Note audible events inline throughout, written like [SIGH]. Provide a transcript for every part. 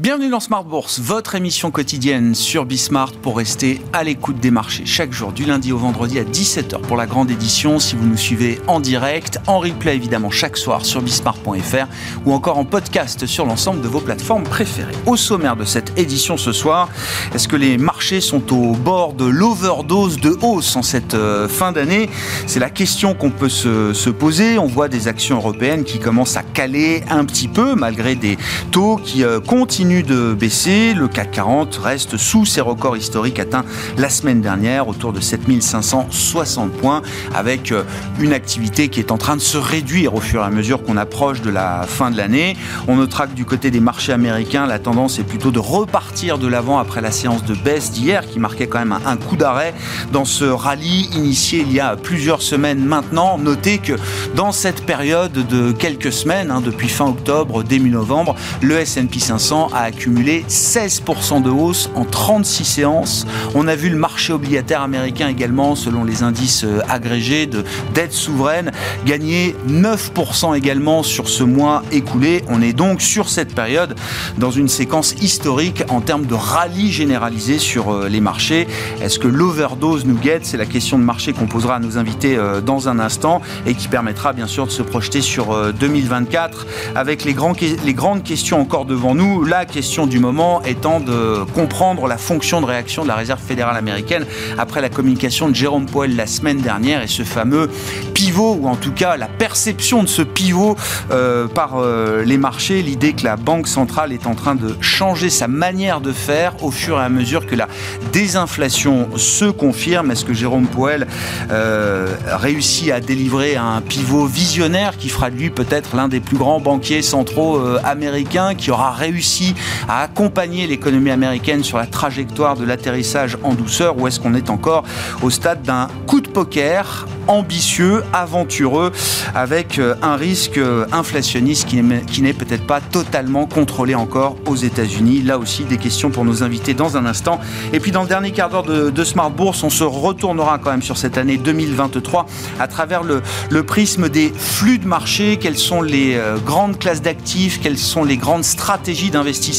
Bienvenue dans Smart Bourse, votre émission quotidienne sur Bismart pour rester à l'écoute des marchés chaque jour du lundi au vendredi à 17h pour la grande édition si vous nous suivez en direct, en replay évidemment chaque soir sur bismart.fr ou encore en podcast sur l'ensemble de vos plateformes préférées. Au sommaire de cette édition ce soir, est-ce que les marchés sont au bord de l'overdose de hausse en cette euh, fin d'année? C'est la question qu'on peut se, se poser. On voit des actions européennes qui commencent à caler un petit peu malgré des taux qui euh, continuent de baisser. Le CAC 40 reste sous ses records historiques atteints la semaine dernière, autour de 7560 points, avec euh, une activité qui est en train de se réduire au fur et à mesure qu'on approche de la fin de l'année. On notera que du côté des marchés américains, la tendance est plutôt de repartir de l'avant après la séance de baisse d'hier, qui marquait quand même un, coup d'arrêt dans ce rallye initié il y a plusieurs semaines maintenant. Notez que dans cette période de quelques semaines, hein, depuis fin octobre, début novembre, le S&P 500 a accumulé 16% de hausse en 36 séances. On a vu le marché obligataire américain également, selon les indices euh, agrégés de dette souveraine, gagner 9% également sur ce mois écoulé. On est donc sur cette période dans une séquence historique en termes de rallye généralisé sur euh, les marchés. Est-ce que l'overdose nous guette? C'est la question de marché qu'on posera à nos invités euh, dans un instant et qui permettra bien sûr de se projeter sur 2024 avec les, grandes questions encore devant nous. Là, question du moment étant de comprendre la fonction de réaction de la Réserve fédérale américaine après la communication de Jérôme Powell la semaine dernière et ce fameux pivot, ou en tout cas la perception de ce pivot euh, par euh, les marchés, l'idée que la Banque centrale est en train de changer sa manière de faire au fur et à mesure que la désinflation se confirme. Est-ce que Jérôme Powell euh, réussit à délivrer un pivot visionnaire qui fera de lui peut-être l'un des plus grands banquiers centraux américains, qui aura réussi à accompagner l'économie américaine sur la trajectoire de l'atterrissage en douceur ou est-ce qu'on est encore au stade d'un coup de poker ambitieux, aventureux, avec euh, un risque euh, inflationniste qui n'est peut-être pas totalement contrôlé encore aux États-Unis. Là aussi, des questions pour nos invités dans un instant. Et puis dans le dernier quart d'heure de, Smart Bourse, on se retournera quand même sur cette année 2023 à travers le, le prisme des flux de marché, quelles sont les euh, grandes classes d'actifs, quelles sont les grandes stratégies d'investissement?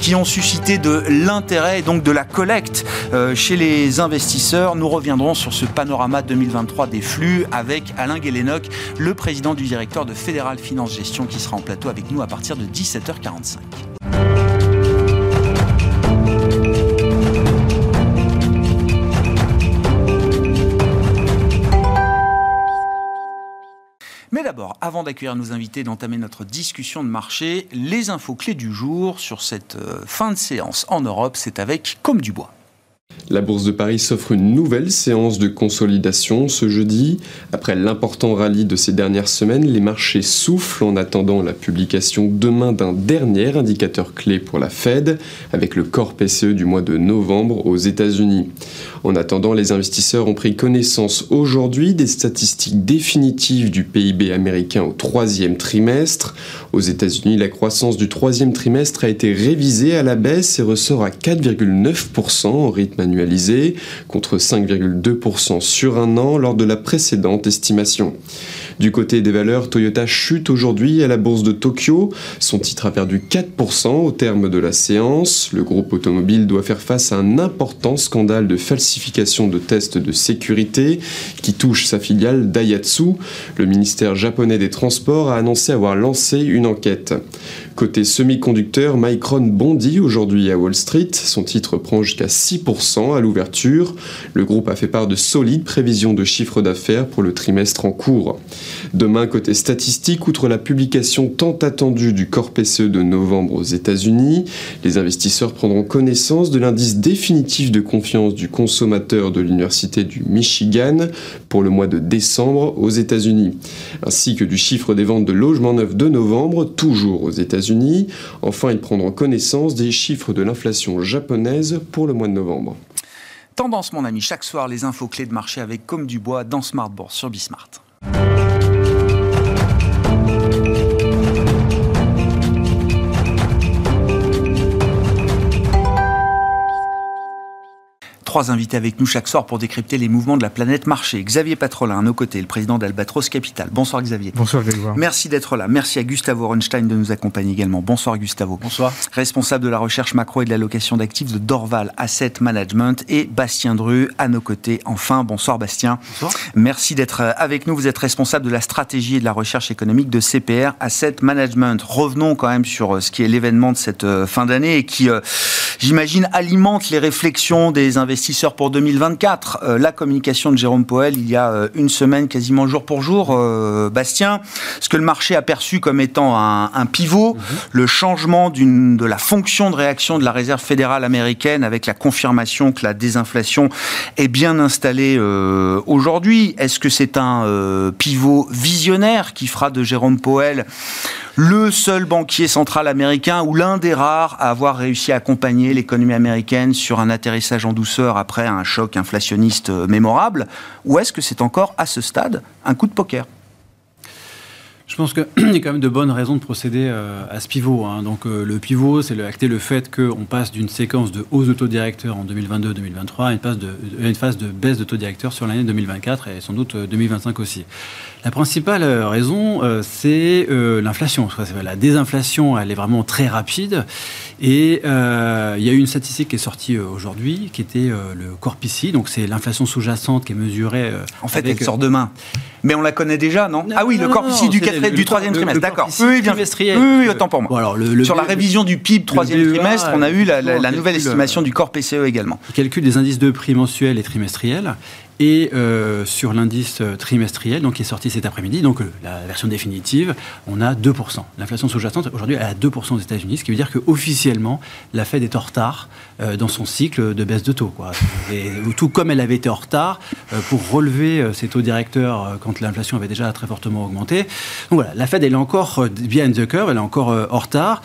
Qui ont suscité de l'intérêt et donc de la collecte chez les investisseurs. Nous reviendrons sur ce panorama 2023 des flux avec Alain Guélénoc, le président du directeur de Fédéral Finance Gestion qui sera en plateau avec nous à partir de 17h45. Avant d'accueillir nos invités d'entamer notre discussion de marché, les infos clés du jour sur cette euh, fin de séance en Europe, c'est avec Comme du Bois. La Bourse de Paris s'offre une nouvelle séance de consolidation ce jeudi. Après l'important rallye de ces dernières semaines, les marchés soufflent en attendant la publication demain d'un dernier indicateur clé pour la Fed, avec le corps PCE du mois de novembre aux États-Unis. En attendant, les investisseurs ont pris connaissance aujourd'hui des statistiques définitives du PIB américain au troisième trimestre. Aux États-Unis, la croissance du troisième trimestre a été révisée à la baisse et ressort à 4,9% en rythme contre 5,2% sur un an lors de la précédente estimation. Du côté des valeurs, Toyota chute aujourd'hui à la bourse de Tokyo. Son titre a perdu 4% au terme de la séance. Le groupe automobile doit faire face à un important scandale de falsification de tests de sécurité qui touche sa filiale Daihatsu. Le ministère japonais des Transports a annoncé avoir lancé une enquête. Côté semi-conducteur, Micron bondit aujourd'hui à Wall Street. Son titre prend jusqu'à 6% à l'ouverture. Le groupe a fait part de solides prévisions de chiffre d'affaires pour le trimestre en cours. Demain, côté statistique, outre la publication tant attendue du corps PCE de novembre aux États-Unis, les investisseurs prendront connaissance de l'indice définitif de confiance du consommateur de l'Université du Michigan pour le mois de décembre aux États-Unis, ainsi que du chiffre des ventes de logements neufs de novembre, toujours aux États-Unis Enfin, ils prendront connaissance des chiffres de l'inflation japonaise pour le mois de novembre. Tendance, mon ami, chaque soir, les infos clés de marché avec Comme du Bois dans Smart Bourse sur Bismart. Trois invités avec nous chaque soir pour décrypter les mouvements de la planète marché. Xavier Patrolin à nos côtés, le président d'Albatros Capital. Bonsoir Xavier. Bonsoir Grégoire. Merci d'être là. Merci à Gustavo Horenstein de nous accompagner également. Bonsoir Gustavo. Bonsoir. Responsable de la recherche macro et de l'allocation d'actifs de Dorval Asset Management et Bastien Dru à nos côtés. Enfin, bonsoir Bastien. Bonsoir. Merci d'être avec nous. Vous êtes responsable de la stratégie et de la recherche économique de CPR Asset Management. Revenons quand même sur euh, ce qui est l'événement de cette euh, fin d'année et qui, euh, j'imagine, alimente les réflexions des investisseurs pour 2024. La communication de Jérôme Poel il y a une semaine, quasiment jour pour jour, Bastien, ce que le marché a perçu comme étant un, pivot, mhm. le changement de la fonction de réaction de la Réserve fédérale américaine avec la confirmation que la désinflation est bien installée aujourd'hui. Est-ce que c'est un pivot visionnaire qui fera de Jérôme Powell le seul banquier central américain ou l'un des rares à avoir réussi à accompagner l'économie américaine sur un atterrissage en douceur après un choc inflationniste mémorable. Ou est-ce que c'est encore à ce stade un coup de poker? Je pense qu'il [CLEARS THROAT] y a quand même de bonnes raisons de procéder euh, à ce pivot. Hein. Donc euh, le pivot, c'est acter le fait qu'on passe d'une séquence de hausse de taux en 2022-2023 à une phase, de, une phase de baisse de taux sur l'année 2024 et sans doute 2025 euh, aussi. La principale raison, c'est l'inflation. La désinflation, elle est vraiment très rapide. Et il y a eu une statistique qui est sortie aujourd'hui, qui était le corpici. Donc c'est l'inflation sous-jacente qui est mesurée. en fait, elle sort demain. Mais on la connaît déjà, non, Ah oui, le corpici du du troisième trimestre, d'accord. Oui, bien. Oui, oui, autant pour moi. alors, le, Sur la révision du PIB troisième trimestre, on a eu la, nouvelle estimation du corps PCE également. Il calcule des indices de prix mensuels et trimestriels et euh, sur l'indice euh, trimestriel, donc qui est sorti cet après-midi, donc euh, la version définitive, on a 2%. L'inflation sous-jacente aujourd'hui est à 2% aux États-Unis, ce qui veut dire qu'officiellement la Fed est en retard dans son cycle de baisse de taux, quoi. Tout comme elle avait été en retard pour relever ses taux directeurs quand l'inflation avait déjà très fortement augmenté. Donc voilà, la Fed elle est encore bien the curve, elle est encore en retard.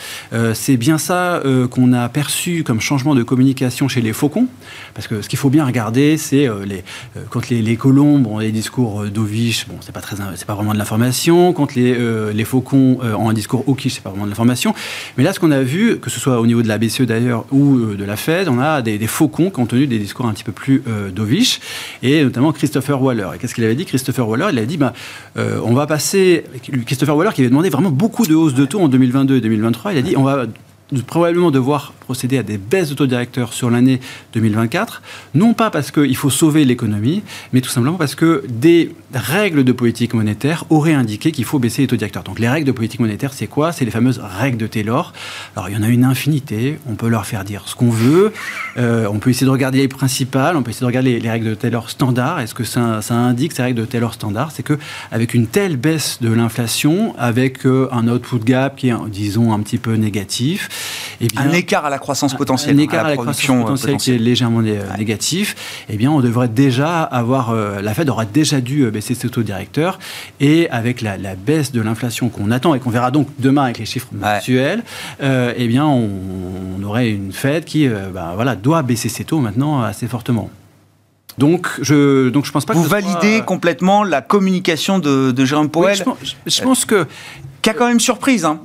C'est bien ça qu'on a perçu comme changement de communication chez les faucons, parce que ce qu'il faut bien regarder, c'est les euh, quand les, colombes ont des discours euh, dovish, bon, c'est pas pas vraiment de l'information. Quand les, euh, les faucons ont un discours hawkish, c'est pas vraiment de l'information. Mais là, ce qu'on a vu, que ce soit au niveau de la BCE d'ailleurs ou de la On a des, faucons qui ont tenu des discours un petit peu plus dovish, et notamment Christopher Waller. Et qu'est-ce qu'il avait dit Christopher Waller, il a dit, bah, on va passer. Christopher Waller qui avait demandé vraiment beaucoup de hausses de taux en 2022 et 2023, il a dit, on va probablement devoir procéder à des baisses de taux directeurs sur l'année 2024, non pas parce qu'il faut sauver l'économie, mais tout simplement parce que des règles de politique monétaire auraient indiqué qu'il faut baisser les taux directeurs. Donc les règles de politique monétaire, c'est quoi? C'est les fameuses règles de Taylor. Alors il y en a une infinité, on peut leur faire dire ce qu'on veut, euh, on peut essayer de regarder les principales, on peut essayer de regarder les, règles de Taylor standard. Est-ce que ça, indique ces règles de Taylor standard? C'est qu'avec une telle baisse de l'inflation, avec euh, un output gap qui est, disons, un petit peu négatif, eh un écart à la croissance potentielle, un écart à la, croissance potentielle, qui est légèrement négatif, eh bien, on devrait déjà avoir, euh, la Fed aura déjà dû euh, baisser ses taux directeurs, et avec la, baisse de l'inflation qu'on attend et qu'on verra donc demain avec les chiffres mensuels, euh, eh bien, on, aurait une Fed qui, bah, voilà, doit baisser ses taux maintenant assez fortement. Donc, je donc je pense pas Vous validez complètement la communication de, de Jérôme Powell. je, pense, je, pense, que quand même surprise. Hein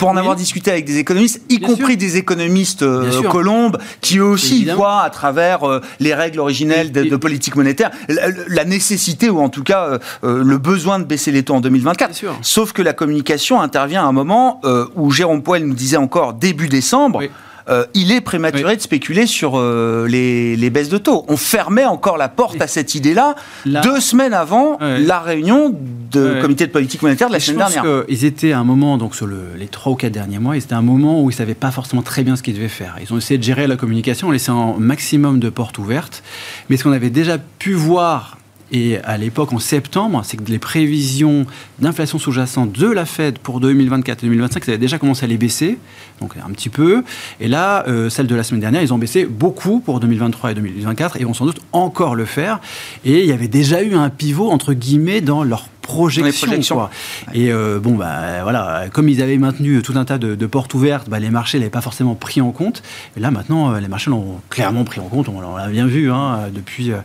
pour en avoir discuté avec des économistes, y compris des économistes euh, colombes, qui eux aussi voient à travers euh, les règles originelles de, politique monétaire la, nécessité ou en tout cas euh, le besoin de baisser les taux en 2024. Sauf que la communication intervient à un moment où Jérôme Poel nous disait encore début décembre. Euh, il est prématuré de spéculer sur euh, les, baisses de taux. On fermait encore la porte à cette idée-là deux semaines avant la réunion de comité de politique monétaire de la semaine dernière. Ils étaient à un moment, donc sur les trois ou quatre derniers mois, ils étaient à un moment où ils ne savaient pas forcément très bien ce qu'ils devaient faire. Ils ont essayé de gérer la communication en laissant un maximum de portes ouvertes. Mais ce qu'on avait déjà pu voir et à l'époque, en septembre, c'est que les prévisions d'inflation sous-jacente de la Fed pour 2024 et 2025, ça avait déjà commencé à les baisser, donc un petit peu. Et là, euh, celle de la semaine dernière, ils ont baissé beaucoup pour 2023 et 2024 et vont sans doute encore le faire. Et il y avait déjà eu un pivot, entre guillemets, dans leur projection. Quoi. Et euh, bon, bah, voilà, comme ils avaient maintenu tout un tas de, portes ouvertes, bah, les marchés ne l'avaient pas forcément pris en compte. Et là, maintenant, euh, les marchés l'ont clairement pris en compte. On, l'a bien vu hein, depuis, euh,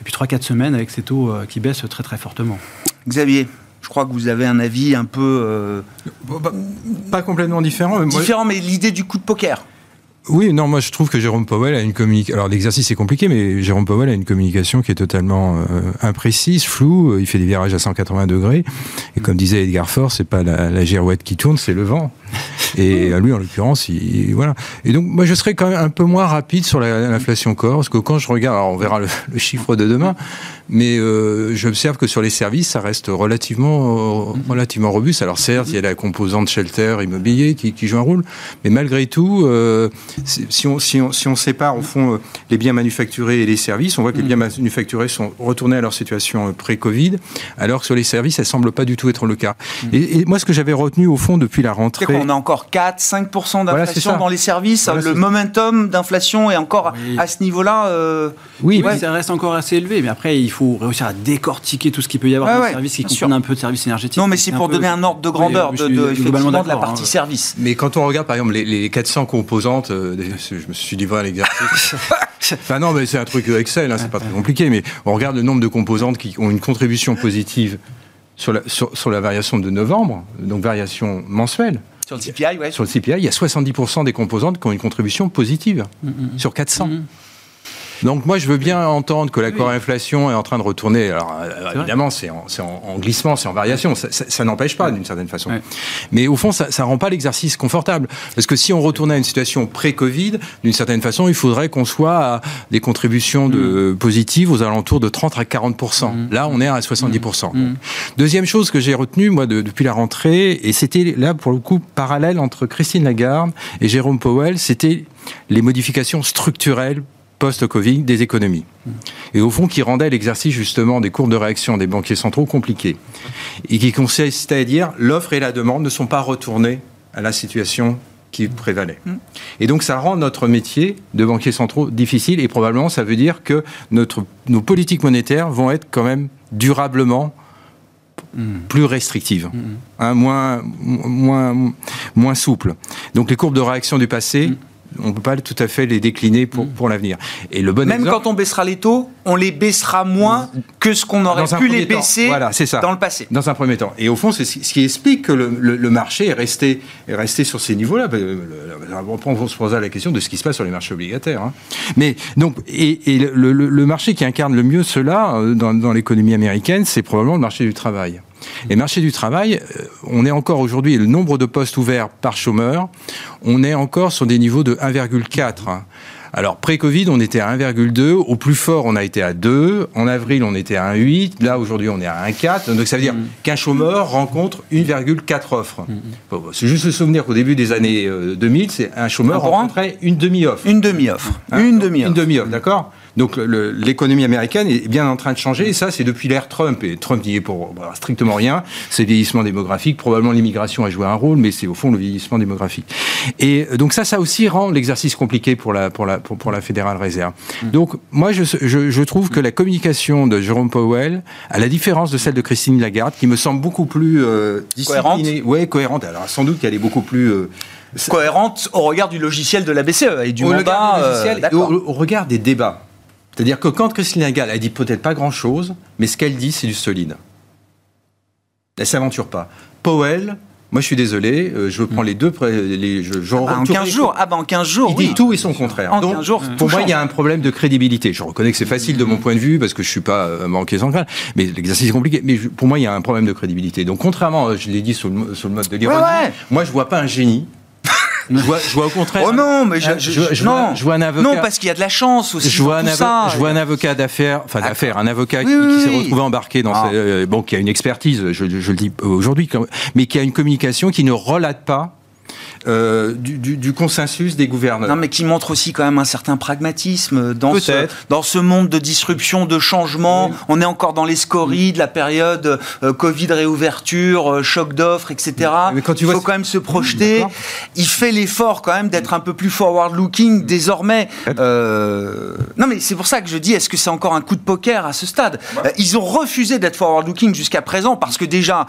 depuis 3-4 semaines avec ces taux qui baissent très très fortement. Xavier je crois que vous avez un avis un peu... Pas complètement différent. Différent, mais l'idée du coup de poker. Oui, non, moi je trouve que Jérôme Powell a une communication. Alors l'exercice est compliqué, mais Jérôme Powell a une communication qui est totalement euh, imprécise, floue. Il fait des virages à 180 degrés. Et comme disait Edgar Faure, c'est pas la, la girouette qui tourne, c'est le vent. Et lui, en l'occurrence, il, voilà. Et donc, moi, je serais quand même un peu moins rapide sur l'inflation corps, parce que quand je regarde, alors on verra le, chiffre de demain, mais euh, j'observe que sur les services, ça reste relativement, relativement robuste. Alors certes, il y a la composante shelter immobilier qui, qui joue un rôle, mais malgré tout, euh, si, on, si, on, si on sépare au fond euh, les biens manufacturés et les services, on voit que les biens manufacturés sont retournés à leur situation euh, pré-Covid, alors que sur les services, ça semble pas du tout être le cas. Et, et moi, ce que j'avais retenu au fond depuis la rentrée, on a encore 4-5% d'inflation dans les services. le momentum d'inflation est encore à ce niveau-là. Euh, oui, ça reste encore assez élevé, mais après, il faut réussir à décortiquer tout ce qu'il peut y avoir dans les services qui comprennent un peu de services énergétiques. Non, mais c'est pour donner un ordre de grandeur de, de, effectivement, de la partie hein. service. Mais quand on regarde, par exemple, les, 400 composantes, euh, je me suis livré à l'exercice. [LAUGHS] enfin non, mais c'est un truc Excel, hein, c'est pas très compliqué, mais on regarde le nombre de composantes qui ont une contribution positive sur la, sur la variation de novembre, donc variation mensuelle. Sur le CPI, ouais. Sur le CPI, il y a 70% des composantes qui ont une contribution positive mm, mm, mm. sur 400. Donc moi, je veux bien entendre que l'accord inflation est en train de retourner. Alors euh, évidemment, c'est en, en, glissement, c'est en variation. Ça, ça, n'empêche pas d'une certaine façon. Mais au fond, ça, ne rend pas l'exercice confortable. Parce que si on retournait à une situation pré-Covid, d'une certaine façon, il faudrait qu'on soit à des contributions de, mm. positives aux alentours de 30 à 40 mm. Là, on est à 70 mm. Deuxième chose que j'ai retenue moi depuis la rentrée, et c'était là pour le coup parallèle entre Christine Lagarde et Jérôme Powell, c'était les modifications structurelles post-Covid des économies. Et au fond, qui rendait l'exercice justement des courbes de réaction des banquiers centraux compliqué. Et qui consistait à dire l'offre et la demande ne sont pas retournées à la situation qui prévalait. Mm. Et donc ça rend notre métier de banquiers centraux difficile et probablement ça veut dire que notre, nos politiques monétaires vont être quand même durablement mm. plus restrictives, mm. hein, moins, moins, moins souples. Donc les courbes de réaction du passé on ne peut pas tout à fait les décliner pour, mm. pour l'avenir. Et le bon Même quand on baissera les taux, on les baissera moins que ce qu'on aurait pu les baisser voilà, ça. dans le passé. Dans un premier temps. Et au fond, c'est ce qui explique que le, marché est resté, est resté sur ces niveaux-là. On se poser la question de ce qui se passe sur les marchés obligataires. Hein. Mais donc, et, le, marché qui incarne le mieux cela euh, dans, dans l'économie américaine, c'est probablement le marché du travail. Et marché du travail, euh, on est encore aujourd'hui, le nombre de postes ouverts par chômeur, on est encore sur des niveaux de 1,4. Alors, pré-Covid, on était à 1,2. Au plus fort, on a été à 2. En avril, on était à 1,8. Là, aujourd'hui, on est à 1,4. Donc, ça veut dire mm. qu'un chômeur rencontre 1,4 offres. Mm. c'est juste se souvenir qu'au début des années 2000, euh, c'est un chômeur rencontrait une demi-offre. Une demi-offre. Hein une demi-offre. Une demi-offre, d'accord? Donc l'économie américaine est bien en train de changer et ça c'est depuis l'ère Trump et Trump n'y est pour bah, strictement rien. C'est le vieillissement démographique, probablement l'immigration a joué un rôle, mais c'est au fond le vieillissement démographique. Et donc ça, ça aussi rend l'exercice compliqué pour la pour la pour, la Fédérale Réserve. Mmh. Donc moi je, je, je, trouve que la communication de Jérôme Powell, à la différence de celle de Christine Lagarde, qui me semble beaucoup plus euh, cohérente, ouais cohérente. Alors sans doute qu'elle est beaucoup plus euh, cohérente au regard du logiciel de la BCE et du mandat, euh, au, regard des débats. C'est-à-dire que quand Christine Lagarde, elle dit peut-être pas grand-chose, mais ce qu'elle dit, c'est du solide. Elle s'aventure pas. Powell, moi je suis désolé, euh, je prends mm. les deux. Les, je, ah bah, en 15 jours, ah bah en 15 jours, Il dit tout et son contraire. En Donc, jours, pour moi, il y a un problème de crédibilité. Je reconnais que c'est facile de mon point de vue parce que je suis pas euh, banquier central, mais l'exercice est compliqué. Mais pour moi, il y a un problème de crédibilité. Donc, contrairement, euh, je l'ai dit sur le, sur le mode de l'ironie, moi je vois pas un génie je vois, je vois, au contraire. Oh non, mais je, je, je, non. je vois un avocat. Non, parce qu'il y a de la chance aussi. Je vois, un, ça. je vois un avocat d'affaires, enfin d'affaires, un avocat qui, s'est retrouvé embarqué dans, ah. euh, bon, qui a une expertise, je, je le dis aujourd'hui, mais qui a une communication qui ne relate pas euh, du, consensus des gouverneurs. Non, mais qui montre aussi quand même un certain pragmatisme dans, ce, dans ce monde de disruption, de changement. On est encore dans les scories de la période euh, Covid réouverture, euh, choc d'offres, etc. Mais quand tu Il faut quand même se projeter. Il fait l'effort quand même d'être un peu plus forward-looking désormais. Non, mais c'est pour ça que je dis, est-ce que c'est encore un coup de poker à ce stade? Ils ont refusé d'être forward-looking jusqu'à présent parce que déjà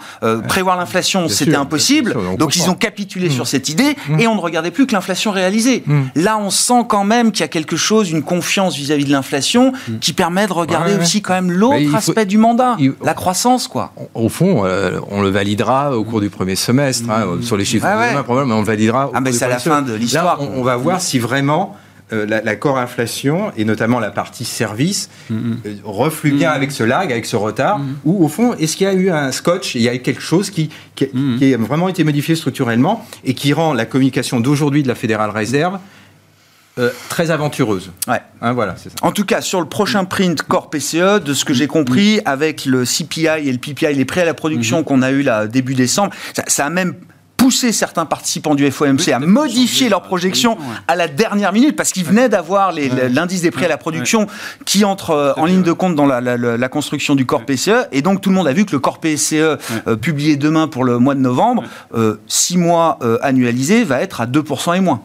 prévoir l'inflation c'était impossible. donc ils ont capitulé sur cette idée et on ne regardait plus que l'inflation réalisée. Là, on sent quand même qu'il y a quelque chose, une confiance vis-à-vis de l'inflation qui permet de regarder aussi quand même l'autre aspect du mandat, la croissance, quoi. Au fond, euh, on le validera au cours du premier semestre, hein, sur les chiffres Ouais, ouais. demain, probablement, mais on le validera. au Ah, mais c'est à la fin de l'histoire. Là, on, on va voir si vraiment euh, la, la core inflation et notamment la partie service euh, reflue bien avec ce lag, avec ce retard, ou au fond, est-ce qu'il y a eu un scotch, il y a eu quelque chose qui, qui, qui a vraiment été modifié structurellement et qui rend la communication d'aujourd'hui de la Fédérale Réserve euh, très aventureuse? Ouais. Hein, voilà, c'est ça. En tout cas, sur le prochain print Core PCE, de ce que j'ai compris, avec le CPI et le PPI, les prêts à la production qu'on a eu là début décembre, ça, ça a même poussé certains participants du FOMC à modifier leurs projections à la dernière minute parce qu'ils venaient d'avoir l'indice des prix à la production qui entre euh, en ligne de compte dans la, la- la- la construction du Core PCE et donc tout le monde a vu que le Core PCE euh, publié demain pour le mois de novembre, euh, six mois euh, annualisé, va être à 2% et moins.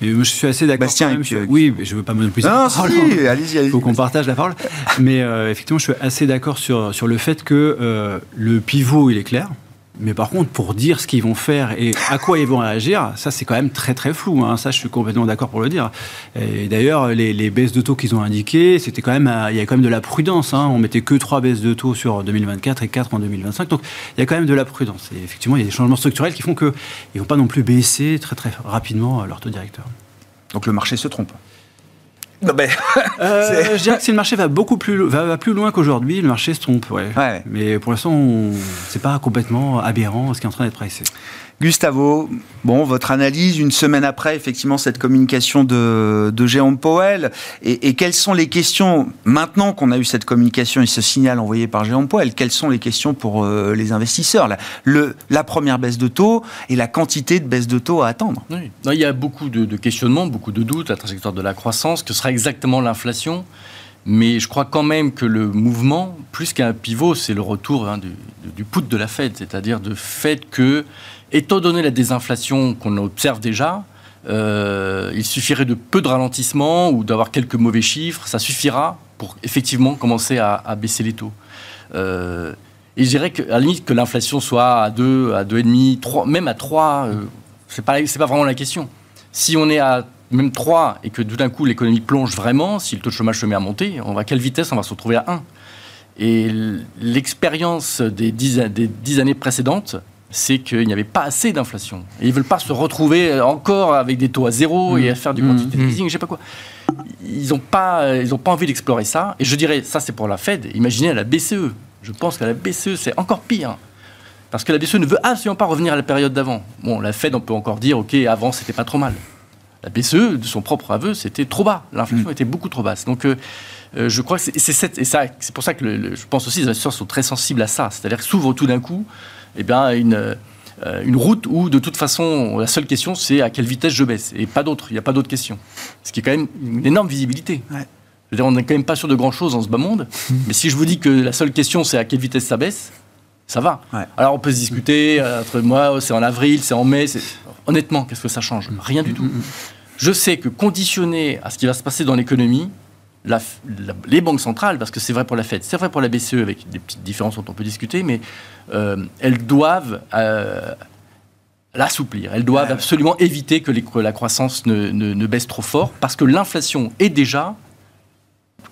Et moi, je suis assez d'accord. Bastien, quand même et puis, sur- euh, oui, mais je veux pas monopoliser. Non, si, allez-y, allez-y. faut qu'on partage la parole. Mais euh, effectivement, je suis assez d'accord sur, sur le fait que euh, le pivot, il est clair. Mais par contre, pour dire ce qu'ils vont faire et à quoi ils vont réagir, ça c'est quand même très très flou. hein. Ça, je suis complètement d'accord pour le dire. Et d'ailleurs, les, baisses de taux qu'ils ont indiquées, c'était quand même, à- il y a quand même de la prudence. Hein. On mettait que trois baisses de taux sur 2024 et quatre en 2025. Donc, il y a quand même de la prudence. Et effectivement, il y a des changements structurels qui font qu'ils ne vont pas non plus baisser très très rapidement euh, leur taux directeur. Donc le marché se trompe. Non, mais- [LAUGHS] Euh, je dirais que si le marché va beaucoup plus, lo- va, va plus loin qu'aujourd'hui, le marché se trompe. Ouais. Ouais. Mais pour l'instant, on- c'est pas complètement aberrant ce qui est en train d'être pricé. Gustavo, bon, votre analyse une semaine après, effectivement, cette communication de, de Jérôme et, quelles sont les questions, maintenant qu'on a eu cette communication et ce signal envoyé par Jérôme Powell, quelles sont les questions pour euh, les investisseurs? La, première baisse de taux et la quantité de baisse de taux à attendre. Non, il y a beaucoup de, de questionnements, beaucoup de doutes, la trajectoire de la croissance, que sera exactement l'inflation. Mais je crois quand même que le mouvement, plus qu'un pivot, c'est le retour hein, du, du put de la Fed, c'est-à-dire de fait que, étant donné la désinflation qu'on observe déjà, euh, il suffirait de peu de ralentissement ou d'avoir quelques mauvais chiffres, ça suffira pour effectivement commencer à, baisser les taux. Euh, et je dirais qu'à la limite que l'inflation soit à 2, à 2,5, 3, même à 3, euh, c'est pas, pas vraiment la question. Si on est à même 3 et que tout d'un coup l'économie plonge vraiment, si le taux de chômage se met à monter, on va à quelle vitesse on va se retrouver à 1 Et l'expérience des 10, a- des 10 années précédentes, c'est qu'il n'y avait pas assez d'inflation. Et ils ne veulent pas se retrouver encore avec des taux à zéro et à faire du quantitative easing, je sais pas quoi. Ils n'ont pas, ils ont pas envie d'explorer ça. Et je dirais, ça c'est pour la Fed. Imaginez à la BCE. Je pense qu'à la BCE, c'est encore pire. Parce que la BCE ne veut absolument pas revenir à la période d'avant. Bon, la Fed, on peut encore dire, OK, avant, c'était pas trop mal. La BCE, de son propre aveu, c'était trop bas. L'inflation était beaucoup trop basse. Donc, euh, euh, je crois que c'est pour ça que le- le- je pense aussi que les investisseurs sont très sensibles à ça. C'est-à-dire que s'ouvre tout d'un coup eh bien, une, euh, une route où, de toute façon, la seule question, c'est à quelle vitesse je baisse. Et pas d'autre. Il n'y a pas d'autre question. Ce qui est quand même une énorme visibilité. Ouais. Je veux dire, on n'est quand même pas sûr de grand-chose dans ce bas monde. [LAUGHS] Mais si je vous dis que la seule question, c'est à quelle vitesse ça baisse, ça va. Ouais. Alors on peut se discuter euh, entre moi, c'est en avril, c'est en mai. c'est- Honnêtement, qu'est-ce que ça change? Rien du tout. Je sais que conditionné à ce qui va se passer dans l'économie, la- la- les banques centrales, parce que c'est vrai pour la Fed, c'est vrai pour la BCE avec des petites différences dont on peut discuter, mais euh, elles doivent euh, l'assouplir. Elles doivent absolument éviter que, les- que la croissance ne, ne- ne baisse trop fort, parce que l'inflation est déjà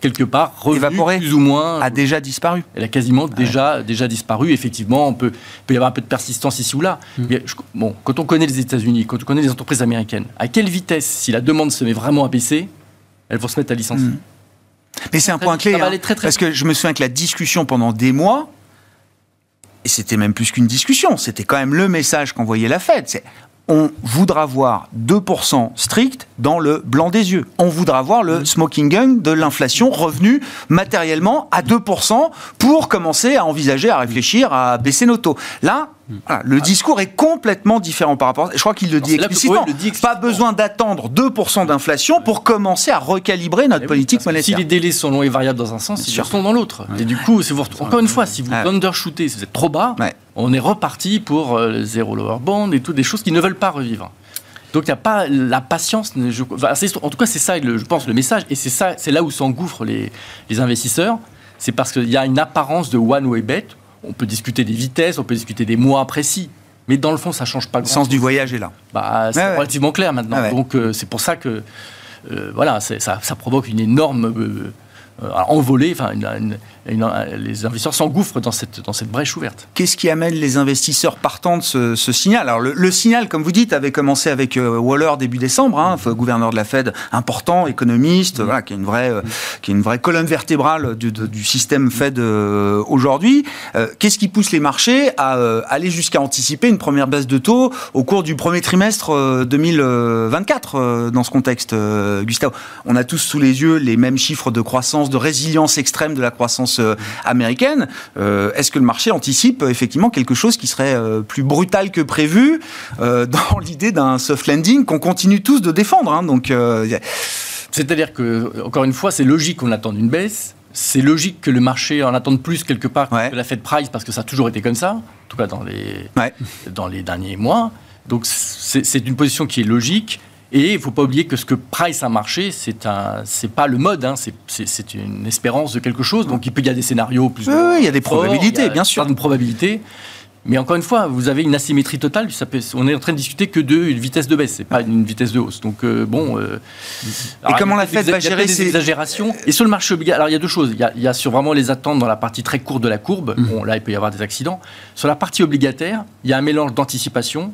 quelque part Évaporée. plus ou moins A déjà disparu. elle a quasiment déjà, déjà disparu. Effectivement, on peut, il peut y avoir un peu de persistance ici ou là. Mais je- bon, quand on connaît les États-Unis, quand on connaît les entreprises américaines, à quelle vitesse, si la demande se met vraiment à baisser, elles vont se mettre à licencier Mais c'est un point clé. hein, aller très, très parce que je me souviens que la discussion pendant des mois, et c'était même plus qu'une discussion, c'était quand même le message qu'envoyait la Fed. C'est on voudra voir 2% strict dans le blanc des yeux. On voudra voir le smoking gun de l'inflation revenu matériellement à 2% pour commencer à envisager, à réfléchir, à baisser nos taux. Là, voilà, le discours est complètement différent par rapport à... Je crois qu'il le dit explicitement. le dit Pas besoin d'attendre 2% d'inflation pour commencer à recalibrer notre Eh oui, politique que Si monétaire. les délais sont longs et variables dans un sens, ils le sont dans l'autre. Et du coup, si vous, encore une fois, si vous Ouais. undershootez, si vous êtes trop bas, Ouais. on est reparti pour euh, zéro lower bond et toutes des choses qui ne veulent pas revivre. Donc il n'y a pas la patience. je- enfin, c'est- en tout cas, c'est ça, je pense, le message. Et c'est ça, c'est là où s'engouffrent les, les investisseurs. C'est parce qu'il y a une apparence de one way bet. On peut discuter des vitesses, on peut discuter des mois précis. Mais dans le fond, ça change pas Le grand sens du voyage est là. Bah, c'est ouais. relativement clair maintenant. Ah ouais. Donc euh, c'est pour ça que euh, voilà, ça, ça provoque une énorme euh, euh, envolée. Enfin, une- une- une- les investisseurs s'engouffrent dans cette, dans cette brèche ouverte. Qu'est-ce qui amène les investisseurs partant de ce, ce signal? Alors le, le signal, comme vous dites, avait commencé avec euh, Waller début décembre, hein, gouverneur de la Fed, important, économiste, voilà, qui est une vraie, euh, qui est une vraie colonne vertébrale du, de- du système Fed euh, aujourd'hui. Euh, Qu'est-ce qui pousse les marchés à euh, aller jusqu'à anticiper une première baisse de taux au cours du premier trimestre euh, 2024 euh, dans ce contexte, euh, Gustavo? On a tous sous les yeux les mêmes chiffres de croissance, de résilience extrême de la croissance euh, américaine. Euh, Est-ce que le marché anticipe euh, effectivement quelque chose qui serait plus brutal que prévu euh, [LAUGHS] dans l'idée d'un soft landing qu'on continue tous de défendre hein, Donc, euh, C'est-à-dire que, encore une fois, c'est logique qu'on attende une baisse. C'est logique que le marché en attende plus quelque part Ouais. que la Fed Price, parce que ça a toujours été comme ça, en tout cas dans les, ouais. dans les derniers mois. Donc c'est une position qui est logique. Et il ne faut pas oublier que ce que Price a marché, c'est un, c'est pas le mode, hein, c'est- une espérance de quelque chose. Donc il peut y avoir des scénarios plus. Oui, il y a des forts, probabilités, il y a bien sûr. Certaines probabilités. Mais encore une fois, vous avez une asymétrie totale. Ça peut- on est en train de discuter que de une vitesse de baisse, c'est pas une vitesse de hausse. Donc euh, bon. euh, alors, comment la Fed va gérer ces- exagérations Et sur le marché obligataire, alors il y a deux choses. Il y a, il y a sur vraiment les attentes dans la partie très courte de la courbe. Mmh. Bon, là, il peut y avoir des accidents. Sur la partie obligataire, il y a un mélange d'anticipation.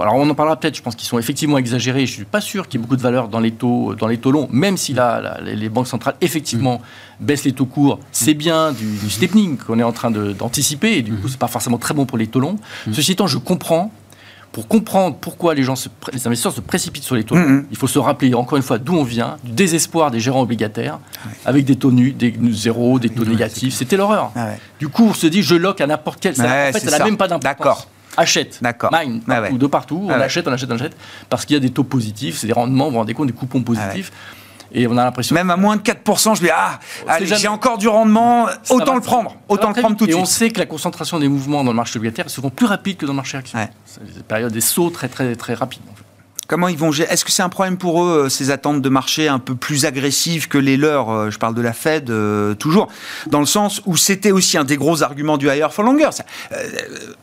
Alors on en parlera peut-être. Je pense qu'ils sont effectivement exagérés. Je suis pas sûr qu'il y ait beaucoup de valeur dans les taux, dans les taux longs, même si là, là, les banques centrales effectivement Mmh. baissent les taux courts. C'est bien du, du steepening qu'on est en train d'anticiper. et du Mmh. coup, c'est pas forcément très bon pour les taux longs. Ceci étant, je comprends. Pour comprendre pourquoi les gens, se les investisseurs se précipitent sur les taux, longs, il faut se rappeler encore une fois d'où on vient, du désespoir des gérants obligataires, avec des taux nus, des zéros, des taux négatifs. C'était l'horreur. Ah ouais. Du coup, on se dit, je lock à n'importe quel. ça- en fait, ça n'a même pas d'importance. D'accord. Achète. D'accord. Mine. Partout, ouais. de partout. On Ah ouais. achète, on achète, on achète. Parce qu'il y a des taux positifs, c'est des rendements, vous vous rendez compte, des coupons positifs. Et on a l'impression. Même à moins de 4%, je me dis, ah, allez, jamais- j'ai encore du rendement, Ça autant le prendre, autant le prendre tout de Et on suite. sait que la concentration des mouvements dans le marché obligataire est souvent plus rapide que dans le marché action. C'est des périodes, des sauts très, très, très rapides. en fait. Comment ils vont gérer? Est-ce que c'est un problème pour eux, euh, ces attentes de marché un peu plus agressives que les leurs? Euh, Je parle de la Fed, euh, toujours, dans le sens où c'était aussi un des gros arguments du higher for longer. Ça, euh,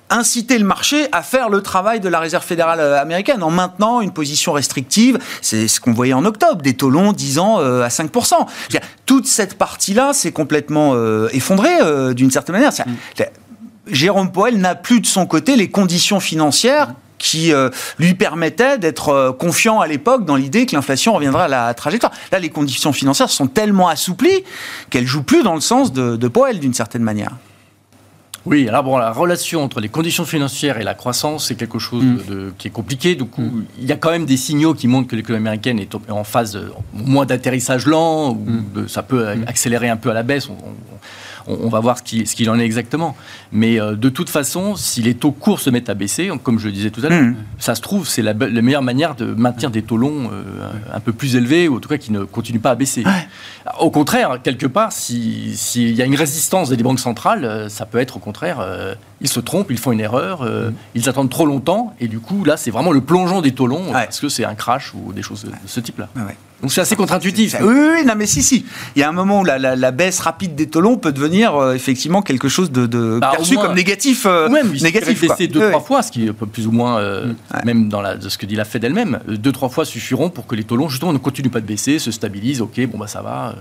inciter le marché à faire le travail de la Réserve fédérale américaine en maintenant une position restrictive. C'est ce qu'on voyait en octobre, des taux longs 10 ans euh, à 5%. Je veux dire, toute cette partie-là s'est complètement effondrée d'une certaine manière. Ça- Jérôme Powell n'a plus de son côté les conditions financières qui euh, lui permettaient d'être euh, confiant à l'époque dans l'idée que l'inflation reviendra à la trajectoire. Là, les conditions financières sont tellement assouplies qu'elles jouent plus dans le sens de, de Powell d'une certaine manière. Oui, alors bon, la relation entre les conditions financières et la croissance, c'est quelque chose Mm. de, de- qui est compliqué. Du coup, il y a quand même des signaux qui montrent que l'économie américaine est en phase moins d'atterrissage lent, ou Mm. ça peut accélérer un peu à la baisse. On, on- on- on va voir ce qui- ce qu'il en est exactement. Mais euh, de toute façon, si les taux courts se mettent à baisser, comme je le disais tout à l'heure, Mm. ça se trouve, c'est la, meilleure manière de maintenir des taux longs euh, un peu plus élevés, ou en tout cas qui ne continuent pas à baisser. Au contraire, quelque part, si- s'il y a une résistance des banques centrales, euh, ça peut être au contraire, ils se trompent, ils font une erreur, euh, ils attendent trop longtemps, et du coup, là, c'est vraiment le plongeon des taux longs, Ouais. parce que c'est un crash ou des choses de, ce type-là. Ouais, ouais. Donc c'est assez contre-intuitif. Oui, oui, non, mais si, si. Il y a un moment où la, la- la baisse rapide des taux longs peut devenir euh, effectivement quelque chose de, de Bah, perçu moins- comme négatif. euh, même, il négatif baisser deux, Oui, trois fois, ce qui est plus ou moins, euh, Ouais. même dans la, ce que dit la Fed elle-même, deux, trois fois suffiront pour que les taux longs, justement, ne continuent pas de baisser, se stabilisent, ok, bon, bah ça va.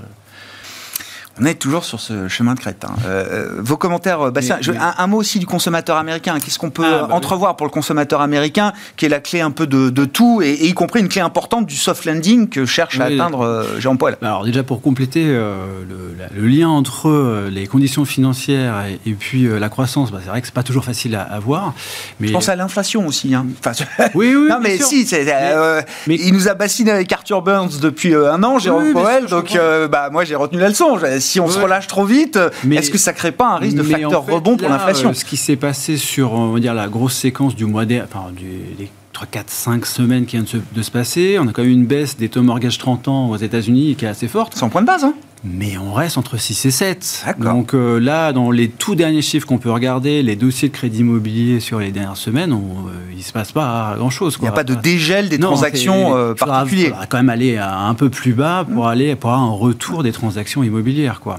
Euh. On est toujours sur ce chemin de crête. hein. Euh, vos commentaires, euh, Bastien. Mais- Je- mais- un, un mot aussi du consommateur américain. Qu'est-ce qu'on peut Ah, bah oui. entrevoir pour le consommateur américain, qui est la clé un peu de, de tout, et, et y compris une clé importante du soft landing que cherche à atteindre euh, Jean Paul Alors déjà pour compléter euh, le, la- le lien entre euh, les conditions financières et, et puis euh, la croissance, bah, c'est vrai que c'est pas toujours facile à, à voir. Mais Je pense à l'inflation aussi. Hein. Enfin, oui, oui, [LAUGHS] non, mais sûr. si, euh, mais- il nous a bassiné avec Arthur Burns depuis euh, un an, Jérôme Oui, Powell. donc, euh, bah, moi, j'ai retenu la leçon. Je- Si on se relâche trop vite, est-ce que ça crée pas un risque de facteur en fait, rebond pour l'inflation euh, Ce qui s'est passé sur on va dire, la grosse séquence du mois dernier, enfin, du, les 3, 4, 5 semaines qui viennent de se, de se passer, on a quand même une baisse des taux mortgage 30 ans aux États-Unis qui est assez forte. 100 points de base, hein mais on reste entre 6 et 7. Donc euh, là, dans les tout derniers chiffres qu'on peut regarder, les dossiers de crédit immobilier sur les dernières semaines, on, euh, il ne se passe pas grand-chose. Il n'y a pas de dégel des transactions euh, particulières. Il va quand même aller un peu plus bas pour, mmh. aller, pour avoir un retour des transactions immobilières. Quoi.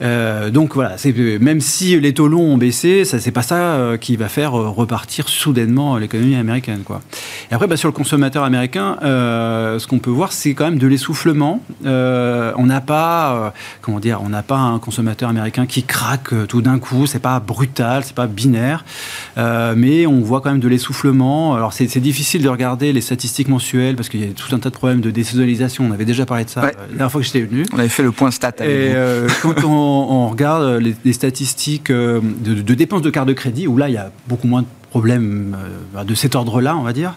Euh, donc voilà, même si les taux longs ont baissé, ça c'est pas ça qui va faire repartir soudainement l'économie américaine, quoi. Et après, bah, sur le consommateur américain, ce qu'on peut voir, c'est quand même de l'essoufflement. on n'a pas, comment dire, on n'a pas un consommateur américain qui craque tout d'un coup. C'est pas brutal, c'est pas binaire, mais on voit quand même de l'essoufflement. Alors c'est difficile de regarder les statistiques mensuelles parce qu'il y a tout un tas de problèmes de désaisonnalisation. On avait déjà parlé de ça la dernière fois que j'étais venu. On avait fait le point stat. Et quand on on, regarde les, statistiques euh, de, dépenses de carte de crédit, où là, il y a beaucoup moins de problèmes euh, de cet ordre-là, on va dire.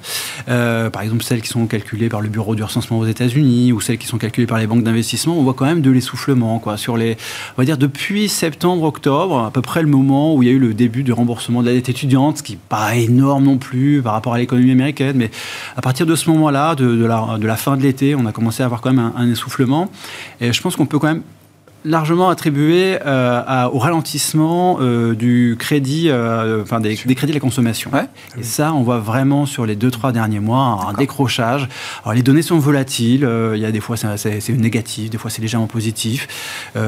Euh, par exemple, celles qui sont calculées par le bureau du recensement aux États-Unis ou celles qui sont calculées par les banques d'investissement, on voit quand même de l'essoufflement. Quoi, sur les, on va dire depuis septembre-octobre, à peu près le moment où il y a eu le début du remboursement de la dette étudiante, ce qui n'est pas énorme non plus par rapport à l'économie américaine, mais à partir de ce moment-là, de, la, fin de l'été, on a commencé à avoir quand même un essoufflement. Et je pense qu'on peut quand même largement attribué euh, au ralentissement euh, du crédit, euh, enfin des, crédits de la consommation. Et ça, on voit vraiment sur les deux trois derniers mois un décrochage. Alors les données sont volatiles. il y a des fois c'est négatif, des fois c'est légèrement positif,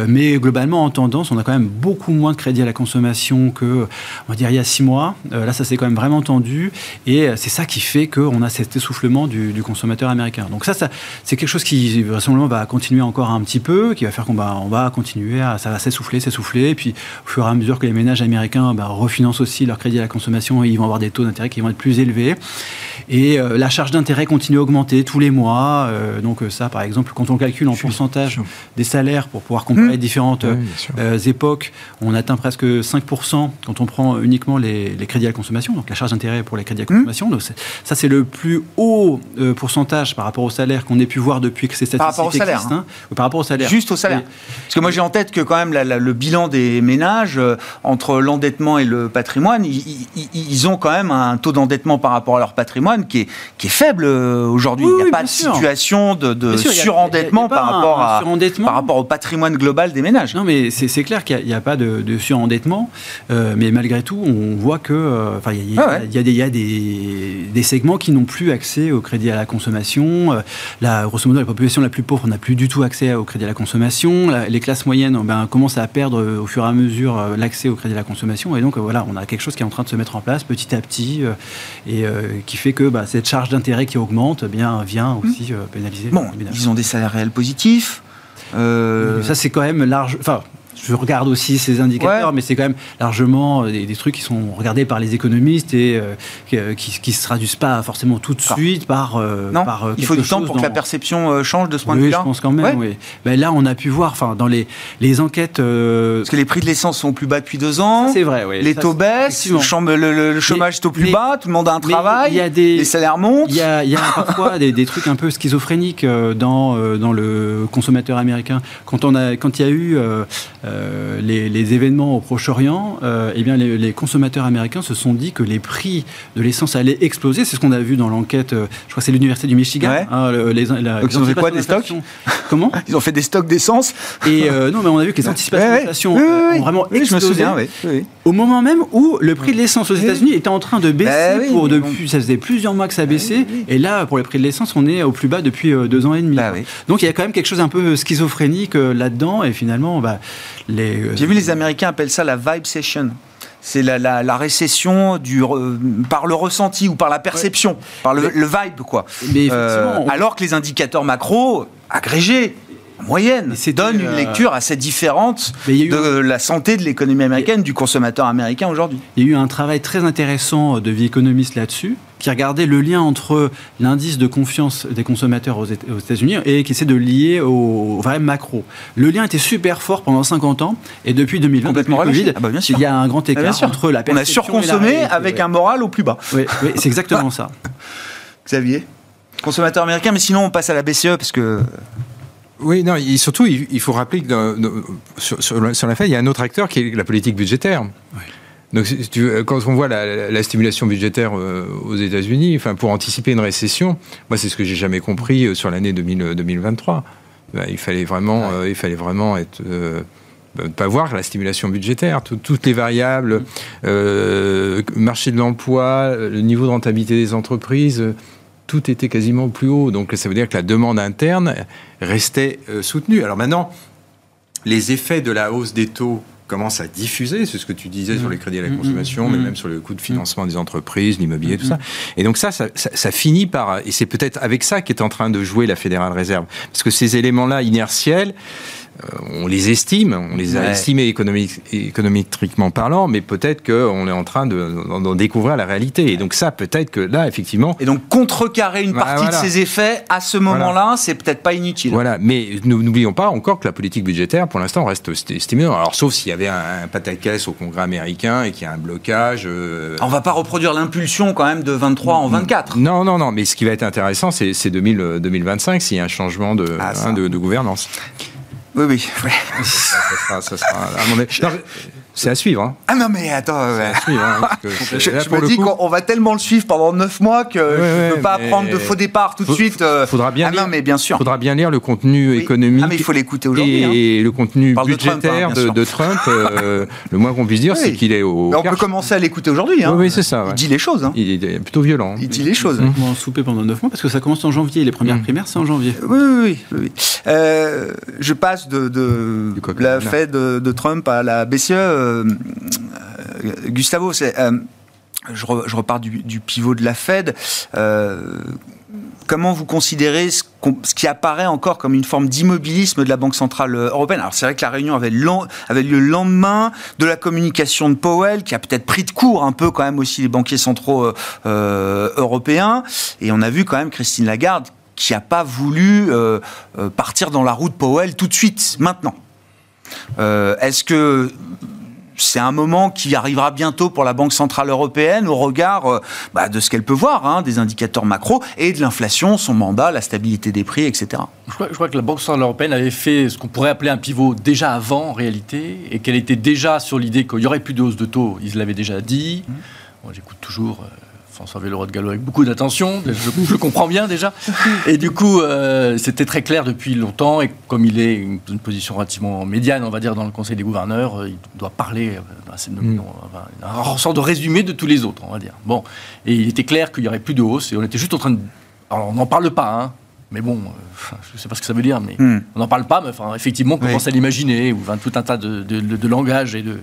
mais globalement en tendance, on a quand même beaucoup moins de crédit à la consommation que, on va dire, il y a six mois. là, ça s'est quand même vraiment tendu, et c'est ça qui fait qu'on a cet essoufflement du, consommateur américain. Donc ça, ça c'est quelque chose qui vraisemblablement va continuer encore un petit peu, qui va faire qu'on va, on va continuer, à, ça va s'essouffler, s'essouffler. Et puis, au fur et à mesure que les ménages américains bah, refinancent aussi leur crédit à la consommation, ils vont avoir des taux d'intérêt qui vont être plus élevés. Et euh, la charge d'intérêt continue à augmenter tous les mois. Euh, donc euh, ça, par exemple, quand on calcule en pourcentage des salaires pour pouvoir comparer mmh. différentes époques, on atteint presque 5% quand on prend uniquement les, crédits à la consommation, donc la charge d'intérêt pour les crédits à la mmh. consommation. Donc ça, c'est le plus haut pourcentage par rapport au salaire qu'on ait pu voir depuis que ces statistiques par rapport au salaire, hein. Par rapport au salaire. Juste au salaire. Parce que moi j'ai en tête que quand même le bilan des ménages entre l'endettement et le patrimoine, ils, ont quand même un taux d'endettement par rapport à leur patrimoine qui est, qui est faible euh, aujourd'hui. il n'y a pas de situation de, surendettement par, rapport à, par rapport au patrimoine global des ménages. Non, mais c'est clair qu'il n'y a, pas de, surendettement, euh, mais malgré tout, on voit que euh, enfin, il y, a, y, a des, des segments qui n'ont plus accès au crédit à la consommation. la, grosso modo, la population la plus pauvre n'a plus du tout accès au crédit à la consommation. les classes moyennes ben, commencent à perdre au fur et à mesure l'accès au crédit à la consommation. Et donc, voilà, on a quelque chose qui est en train de se mettre en place petit à petit et qui fait que bah, cette charge d'intérêt qui augmente eh bien, vient mmh. aussi euh, pénaliser. Bon, ils ont des salaires réels positifs. Euh, ça, c'est quand même large. Enfin, je regarde aussi ces indicateurs, mais c'est quand même largement euh, des, trucs qui sont regardés par les économistes et euh, qui, qui, se traduisent pas forcément tout de suite par. Euh, non, il faut du temps pour que la perception change de ce point de vue-là. Oui, je pense quand même. Oui. Ben là, on a pu voir, enfin, dans les, les enquêtes. Parce que les prix de l'essence sont plus bas depuis deux ans. C'est vrai, oui. Les taux baissent, le, chômage est au plus bas, tout le monde a un travail, y a des, les salaires montent. Il y a, y a parfois des, des, trucs un peu schizophréniques dans, dans le consommateur américain. Quand, on a, quand il y a eu les les, événements au Proche-Orient, euh, eh bien, les, consommateurs américains se sont dit que les prix de l'essence allaient exploser. C'est ce qu'on a vu dans l'enquête, euh, je crois que c'est l'Université du Michigan. Hein, ils ont fait quoi, des stocks [LAUGHS] Comment [LAUGHS] Ils ont fait des stocks d'essence Et euh, non, mais on a vu que les anticipations ont vraiment explosé. Au moment même où le prix de l'essence aux États-Unis était en train de baisser, bah pour depuis, ça faisait plusieurs mois que ça baissait, et là, pour les prix de l'essence, on est au plus bas depuis deux ans et demi. Bah Donc il y a quand même quelque chose un peu schizophrénique là-dedans, et finalement, bah, les. J'ai vu les Américains appellent ça la vibe session c'est la, récession du, par le ressenti ou par la perception, par le, vibe, quoi. Euh, alors que les indicateurs macro, agrégés, moyenne, donne une euh, lecture assez différente de la santé de l'économie américaine, du consommateur américain aujourd'hui. Il y a eu un travail très intéressant de vie économiste là-dessus, qui regardait le lien entre l'indice de confiance des consommateurs aux États-Unis et qui essaie de lier au vrai macro. Le lien était super fort pendant 50 ans et depuis 2020, depuis le Covid, ah bah, il y a un grand ah, écart entre la perception On a surconsommé avec un moral au plus bas. Oui, c'est exactement [LAUGHS] ça. Xavier? Consommateur américain, mais sinon on passe à la BCE parce que oui, non, et surtout, il, faut rappeler que sur, la fin, il y a un autre acteur qui est la politique budgétaire. Donc, quand on voit la, stimulation budgétaire euh, aux États-Unis, enfin, pour anticiper une récession, moi, c'est ce que j'ai jamais compris euh, sur l'année 2023. Bah, il fallait vraiment, il fallait vraiment être ne pas voir la stimulation budgétaire, toutes les variables, euh, marché de l'emploi, le niveau de rentabilité des entreprises, tout était quasiment plus haut. Donc ça veut dire que la demande interne restait euh, soutenue. Alors maintenant, les effets de la hausse des taux commencent à diffuser, c'est ce que tu disais sur les crédits à la mmh, mmh, consommation, mais mmh. même sur le coût de financement des entreprises, l'immobilier, tout ça. Et donc ça, ça, ça finit par, et c'est peut-être avec ça qu'est en train de jouer la Fédérale Réserve, parce que ces éléments-là inertiels, on les estime, on les a estimés économique, économiquement parlant, mais peut-être qu'on est en train d'en découvrir la réalité. Et donc ça, peut-être que là, effectivement... Et donc contrecarrer une partie de ces effets à ce moment-là, c'est peut-être pas inutile. Voilà, mais n'oublions pas encore que la politique budgétaire, pour l'instant, reste stimulante. Alors sauf s'il y avait un, pataquès au Congrès américain et qu'il y a un blocage... Euh... On va pas reproduire l'impulsion quand même de 23 en 24. Non, non, non, mais ce qui va être intéressant, c'est 2025, s'il y a un changement de, ah, hein, de, de gouvernance. Oui, oui. ça sera, ça c'est à suivre. Hein. Ah non, mais attends. À suivre, hein, [LAUGHS] je, me dis qu'on va tellement le suivre pendant 9 mois que je ne peux pas prendre de faux départ tout de suite. Euh. Faudra bien ah non, mais bien sûr. faudra bien lire le contenu économique. Ah, mais il faut l'écouter aujourd'hui. Et hein. le contenu budgétaire de Trump. Euh, [LAUGHS] le moins qu'on puisse dire, c'est qu'il est au. on peut commencer à l'écouter aujourd'hui. Oui, c'est ça. Il dit les choses. Il est plutôt violent. Il dit les choses. On va en souper pendant 9 mois parce que ça commence en janvier. Les premières mmh. primaires, c'est en janvier. Oui, oui, oui. Euh, je passe de la fête de Trump à la BCE Gustavo, euh, je, repars du, pivot de la Fed. Euh, comment vous considérez ce, qui apparaît encore comme une forme d'immobilisme de la Banque Centrale Européenne? Alors c'est vrai que la réunion avait, lieu le lendemain de la communication de Powell, qui a peut-être pris de court un peu quand même aussi les banquiers centraux européens. Et on a vu quand même Christine Lagarde qui n'a pas voulu partir dans la route Powell tout de suite, maintenant. Est-ce que c'est un moment qui arrivera bientôt pour la Banque Centrale Européenne au regard euh, bah, de ce qu'elle peut voir, hein, des indicateurs macro et de l'inflation, son mandat, la stabilité des prix, etc. Je crois, que la Banque Centrale Européenne avait fait ce qu'on pourrait appeler un pivot déjà avant en réalité et qu'elle était déjà sur l'idée qu'il n'y aurait plus de hausse de taux. Ils l'avaient déjà dit. Mmh. J'écoute toujours. Euh, François Vélorot de Gallo avec beaucoup d'attention, je, [LAUGHS] le comprends bien déjà. Et du coup, euh, c'était très clair depuis longtemps, et comme il est une, une, position relativement médiane, on va dire, dans le Conseil des gouverneurs, euh, il doit parler, euh, c'est mm. un sorte de résumé de tous les autres, on va dire. Bon, et il était clair qu'il n'y aurait plus de hausse, et on était juste en train de... Alors, on n'en parle pas, hein, mais bon, je ne sais pas ce que ça veut dire, mais mm. on n'en parle pas, mais enfin, effectivement, on commence à l'imaginer, ou tout un tas de, de, de, de langage et de,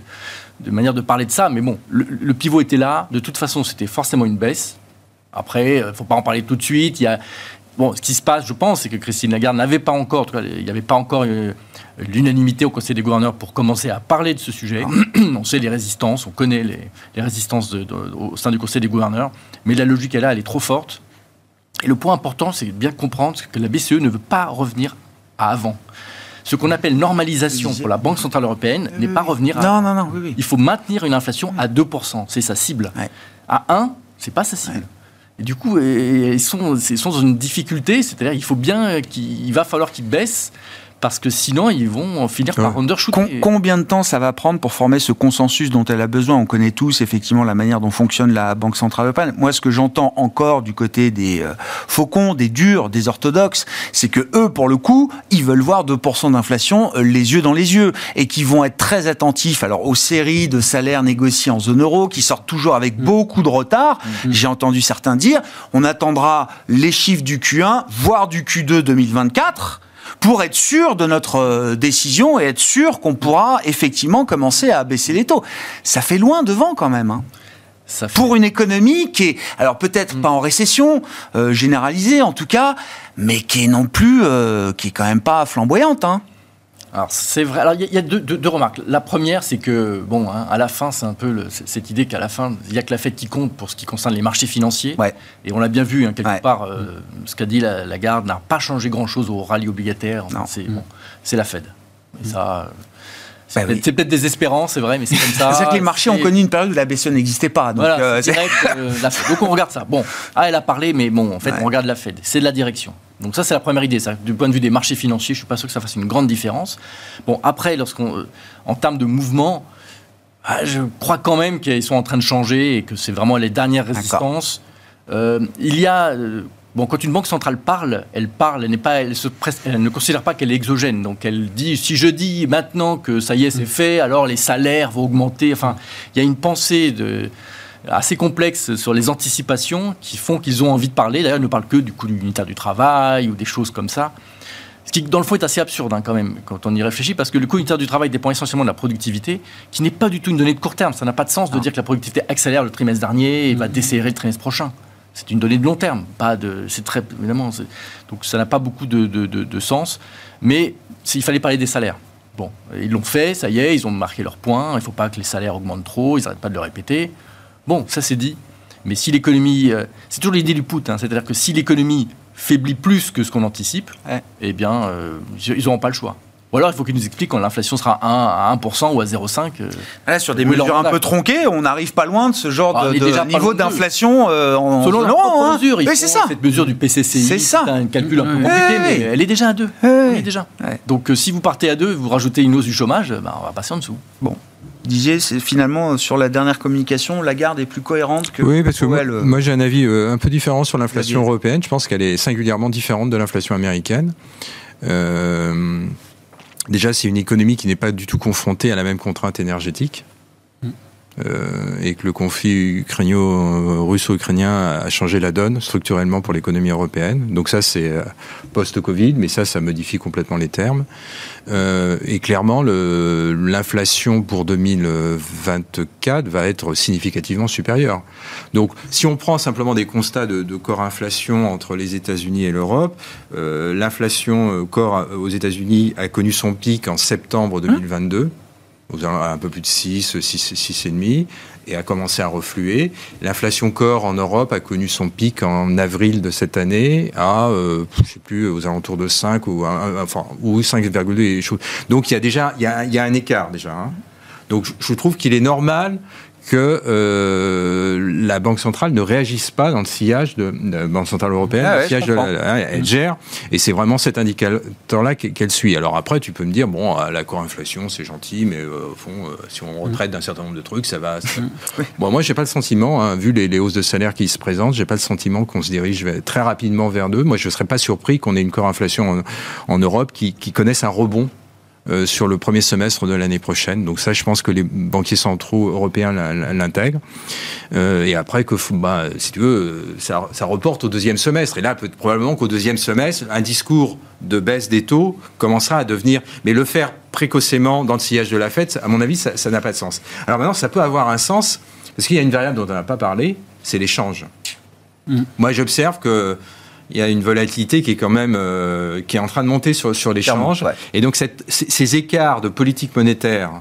manière de parler de ça, mais bon, le, pivot était là. De toute façon, c'était forcément une baisse. Après, il euh, ne faut pas en parler tout de suite. Il y a, bon, ce qui se passe, je pense, c'est que Christine Lagarde n'avait pas encore, en tout cas, il n'y avait pas encore euh, l'unanimité au Conseil des gouverneurs pour commencer à parler de ce sujet. [CLEARS THROAT] on sait les résistances, on connaît les, résistances au sein du Conseil des gouverneurs, mais la logique est là, elle est trop forte. Et le point important, c'est bien comprendre que la BCE ne veut pas revenir à avant. Ce qu'on appelle normalisation pour la Banque Centrale Européenne n'est pas revenir à... Non, non, non, Il faut maintenir une inflation à 2%, c'est sa cible. À 1, c'est pas sa cible. Et du coup, ils sont, dans une difficulté, c'est-à-dire il faut bien qu'il va falloir qu'ils baissent parce que sinon ils vont finir par undershooter. combien de temps ça va prendre pour former ce consensus dont elle a besoin? On connaît tous effectivement la manière dont fonctionne la Banque Centrale Européenne. Moi, ce que j'entends encore du côté des euh, faucons, des durs, des orthodoxes, c'est que eux, pour le coup, ils veulent voir 2% d'inflation euh, les yeux dans les yeux et qui vont être très attentifs alors aux séries de salaires négociés en zone euro qui sortent toujours avec mm. beaucoup de retard. Mm. J'ai entendu certains dire on attendra les chiffres du Q1, voire du Q2 2024 pour être sûr de notre euh, décision et être sûr qu'on pourra effectivement commencer à baisser les taux. Ça fait loin devant quand même. Hein. Pour une économie qui est, alors peut-être mm. pas en récession euh, généralisée en tout cas, mais qui est non plus, euh, qui est quand même pas flamboyante. Hein. Alors c'est vrai. Alors il y, a, deux, remarques. La première, c'est que bon, hein, à la fin, c'est un peu cette idée qu'à la fin, il y a que la fête qui compte pour ce qui concerne les marchés financiers. Et on l'a bien vu hein, quelque part. Euh, ce qu'a dit la, garde n'a pas changé grand-chose au rallye obligataire. C'est bon, la Fed. Et ça. C'est bah peut-être désespérant, c'est vrai, mais c'est comme [LAUGHS] ça. c'est que les marchés ont connu une période où la BCE n'existait pas. Donc voilà, euh, direct, euh, donc on regarde ça. Bon, ah, elle a parlé, mais bon, en fait, on regarde la Fed. C'est de la direction. Donc ça, c'est la première idée. Ça. Du point de vue des marchés financiers, je suis pas sûr que ça fasse une grande différence. Bon, après, lorsqu'on, euh, en termes de mouvement, ah, je crois quand même qu'ils sont en train de changer et que c'est vraiment les dernières résistances. il y a Bon, quand une banque centrale parle, elle parle, elle, pas, elle, se elle ne considère pas qu'elle est exogène. Donc elle dit, si je dis maintenant que ça y est, c'est fait, alors les salaires vont augmenter. Enfin, il y a une pensée de, assez complexe sur les anticipations qui font qu'ils ont envie de parler. D'ailleurs, ils ne parlent que du coût unitaire du travail ou des choses comme ça. Ce qui, dans le fond, est assez absurde hein, quand même, quand on y réfléchit, parce que le coût unitaire du travail dépend essentiellement de la productivité, qui n'est pas du tout une donnée de court terme. Ça n'a pas de sens de dire que la productivité accélère le trimestre dernier et va décélérer le trimestre prochain. C'est une donnée de long terme, pas de. C'est très évidemment. Donc ça n'a pas beaucoup de, de, sens. Mais il fallait parler des salaires. Bon, ils l'ont fait, ça y est, ils ont marqué leur point. Il ne faut pas que les salaires augmentent trop. Ils n'arrêtent pas de le répéter. Bon, ça c'est dit. Mais si l'économie, euh, c'est toujours l'idée du put, hein, c'est-à-dire que si l'économie faiblit plus que ce qu'on anticipe, eh bien, euh, ils n'auront pas le choix. Ou alors il faut qu'ils nous expliquent quand l'inflation sera à 1% ou à 0,5%. Euh, sur des mesures un peu tronquées, on n'arrive pas loin de ce genre ah, de, niveau d'inflation euh, en Selon la hein. mesure, c'est ça. cette mesure du PCCI, c'est ça. un calcul un peu compliqué, mais elle est déjà à 2. déjà. Donc euh, si vous partez à 2, vous rajoutez une hausse du chômage, bah, on va passer en dessous. Bon disiez, c'est finalement sur la dernière communication, la garde est plus cohérente que. Oui, parce que moi, j'ai un avis un peu différent sur l'inflation européenne. Je pense qu'elle est singulièrement différente de l'inflation américaine. Euh, Déjà, c'est une économie qui n'est pas du tout confrontée à la même contrainte énergétique. Euh, et que le conflit ukrainio-russo-ukrainien a changé la donne structurellement pour l'économie européenne. Donc ça, c'est euh, post-Covid, mais ça, ça modifie complètement les termes. Euh, et clairement, l'inflation pour 2024 va être significativement supérieure. Donc, si on prend simplement des constats de, de corps inflation entre les États-Unis et l'Europe, l'inflation corps aux États-Unis a connu son pic en septembre 2022 un peu plus de 6, 6, 6,5, et a commencé à refluer. L'inflation corps en Europe a connu son pic en avril de cette année à, euh, je sais plus, aux alentours de 5 ou, enfin, ou 5,2 Donc il y a déjà, il y a, il y a un écart déjà. Hein. Donc je trouve qu'il est normal que euh, la Banque centrale ne réagisse pas dans le sillage de, la Banque centrale européenne, ah le sillage de la, elle gère, et c'est vraiment cet indicateur-là qu'elle suit. Alors après, tu peux me dire, bon, la core inflation, c'est gentil, mais euh, au fond, euh, si on retraite d'un certain nombre de trucs, ça va. Bon, moi, j'ai pas le sentiment, hein, vu les, hausses de salaire qui se présentent, j'ai pas le sentiment qu'on se dirige très rapidement vers deux. Moi, je serais pas surpris qu'on ait une core inflation en, en Europe qui, qui connaisse un rebond euh, sur le premier semestre de l'année prochaine. Donc ça, je pense que les banquiers centraux européens l'intègrent. Euh, et après, que, bah, si tu veux, ça, ça, reporte au deuxième semestre. Et là, peut probablement qu'au deuxième semestre, un discours de baisse des taux commencera à devenir... Mais le faire précocement dans le sillage de la fête, à mon avis, ça n'a pas de sens. Alors maintenant, ça peut avoir un sens, parce qu'il y a une variable dont on n'a pas parlé, c'est l'échange. Mmh. Moi, j'observe que il y a une volatilité qui est quand même euh, qui est en train de monter sur, sur l'échange. Et donc cette, ces écarts de politique monétaire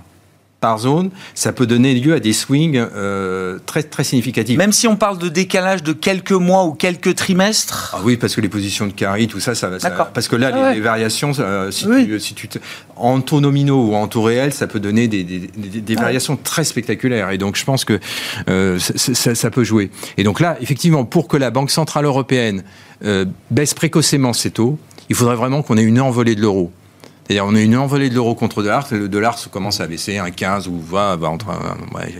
par zone, ça peut donner lieu à des swings euh, très, très significatifs. Même si on parle de décalage de quelques mois ou quelques trimestres ah Oui, parce que les positions de carry, tout ça, ça va. Parce que là, ah les, variations, euh, si, tu, si, tu, en taux nominaux ou en taux réel, ça peut donner des, des, des, variations très spectaculaires. Et donc, je pense que euh, ça, ça, peut jouer. Et donc là, effectivement, pour que la Banque Centrale Européenne baisse précocement ses taux, il faudrait vraiment qu'on ait une envolée de l'euro. C'est-à-dire, on a une envolée de l'euro contre le dollar, le dollar commence à baisser, un 15 ou 20, bah, entre,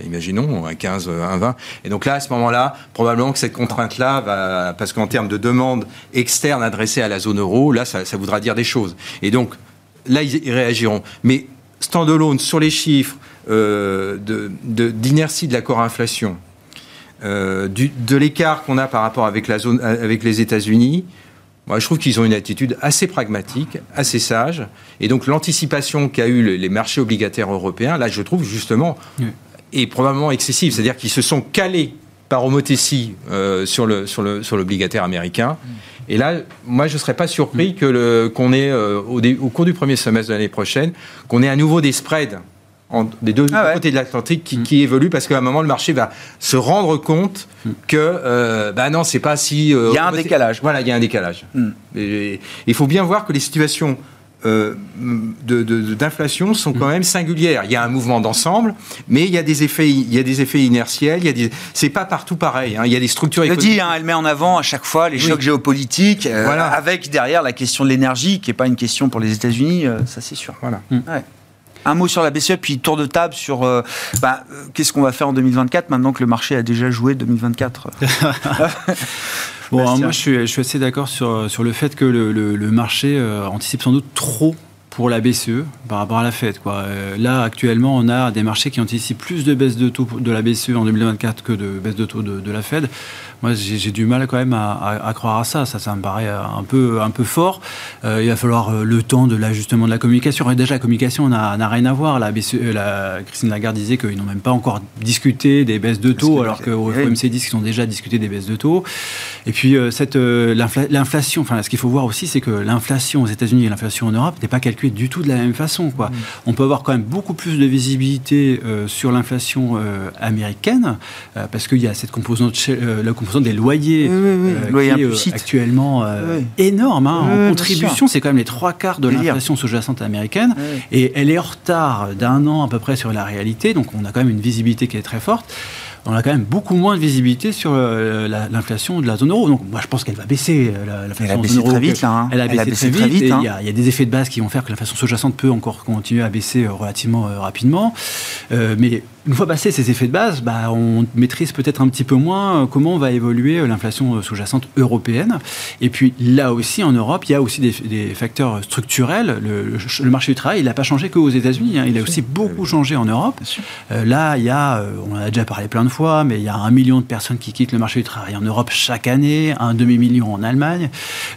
imaginons, un 15, un 20. Et donc là, à ce moment-là, probablement que cette contrainte-là va, parce qu'en termes de demande externe adressée à la zone euro, là, ça, voudra dire des choses. Et donc, là, ils, réagiront. Mais standalone sur les chiffres euh, d'inertie de, de, la core inflation, euh, de l'écart qu'on a par rapport avec la zone, avec les États-Unis, moi, je trouve qu'ils ont une attitude assez pragmatique, assez sage. Et donc, l'anticipation qu'a eu les marchés obligataires européens, là, je trouve justement, est probablement excessive. C'est-à-dire qu'ils se sont calés par homothétie euh, sur l'obligataire le, sur le, sur américain. Mm. Et là, moi, je ne serais pas surpris mm. que qu'on ait, euh, au, au, cours du premier semestre de l'année prochaine, qu'on ait à nouveau des spreads des deux ah côtés de l'Atlantique qui, mm. qui, évoluent parce qu'à un moment le marché va se rendre compte mm. que euh, bah non c'est pas si euh, il y a un décalage voilà il y a un décalage mm. il faut bien voir que les situations euh, d'inflation sont quand même singulières. Il y a un mouvement d'ensemble, mais il y a des effets, il y a des effets inertiels. Il y a des, c'est pas partout pareil. Hein. Il y a des structures. Je dis, hein, elle met en avant à chaque fois les chocs géopolitiques, euh, voilà. avec derrière la question de l'énergie, qui est pas une question pour les États-Unis, ça c'est sûr. Voilà. Ouais. Un mot sur la BCE, puis tour de table sur euh, bah, euh, qu'est-ce qu'on va faire en 2024 maintenant que le marché a déjà joué 2024 [LAUGHS] Bon, moi, je suis, je suis assez d'accord sur, sur le fait que le, le, marché anticipe sans doute trop pour la BCE par rapport à la Fed. Quoi. Euh, là, actuellement, on a des marchés qui anticipent plus de baisse de taux de la BCE en 2024 que de baisse de taux de, la Fed. Moi, j'ai du mal quand même à, croire à ça. Ça, ça me paraît un peu, un peu fort. Euh, il va falloir euh, le temps de l'ajustement de la communication. Et déjà, la communication n'a rien à voir. La, BCE, la Christine Lagarde disait qu'ils n'ont même pas encore discuté des baisses de taux, alors qu'au FOMC disent qu'ils ont déjà discuté des baisses de taux. Et puis, cette l'inflation, enfin, ce qu'il faut voir aussi, c'est que l'inflation aux États-Unis et l'inflation en Europe n'est pas calculée du tout de la même façon. Quoi. On peut avoir quand même beaucoup plus de visibilité euh, sur l'inflation euh, américaine, euh, parce qu'il y a cette composante, la composante des loyers, qui est actuellement énorme. Hein. en contribution, c'est quand même les trois quarts de l'inflation sous-jacente américaine, et elle est en retard d'un an à peu près sur la réalité, donc on a quand même une visibilité qui est très forte on a quand même beaucoup moins de visibilité sur euh, l'inflation de la zone euro. Donc moi je pense qu'elle va baisser. Euh, elle a baissé très vite là. Hein. Elle a baissé, très vite. Hein. il, y a, des effets de base qui vont faire que l'inflation sous-jacente peut encore continuer à baisser euh, relativement rapidement. mais une fois passés ces effets de base, bah, on maîtrise peut-être un petit peu moins euh, comment va évoluer euh, l'inflation sous-jacente européenne. Et puis là aussi, en Europe, il y a aussi des, facteurs structurels. Le, marché du travail, il n'a pas changé qu'aux États-Unis. Hein. Il a aussi beaucoup changé en Europe. Euh, là, il y a, on en a déjà parlé plein de fois, mais il y a un million de personnes qui quittent le marché du travail en Europe chaque année, un demi-million en Allemagne.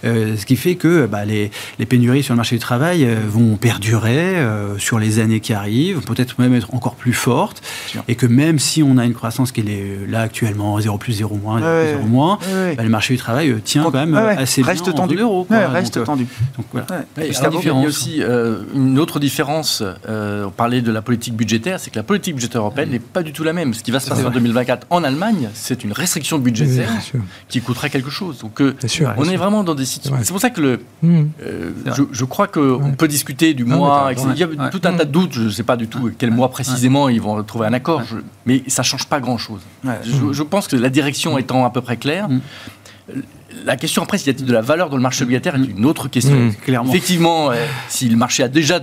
ce qui fait que bah, les, pénuries sur le marché du travail vont perdurer sur les années qui arrivent, peut-être même être encore plus fortes. Et que même si on a une croissance qui est là actuellement 0 plus 0 moins, 0 moins, bah, le marché du travail euh, tient quand même euh, assez reste bien tendu. en reste euh, tendu. Donc, voilà. Il y a aussi une autre différence. on parlait de la politique budgétaire, c'est que la politique budgétaire européenne n'est pas du tout la même. Ce qui va se passer en 2024 en Allemagne, c'est une restriction budgétaire qui coûtera quelque chose. Donc on est vraiment dans des situations. C'est pour ça que le, mmh. je, crois qu'on peut discuter du mois. Il y a tout un tas de doutes. Je ne sais pas du tout quel mois précisément ils vont trouver un accord, mais ça change pas grand-chose. Je, pense que la direction mm. étant à peu près claire, mm. la question après, s'il y a de la valeur dans le marché obligataire est une autre question. Mm. Clairement. Effectivement, euh, si le marché a déjà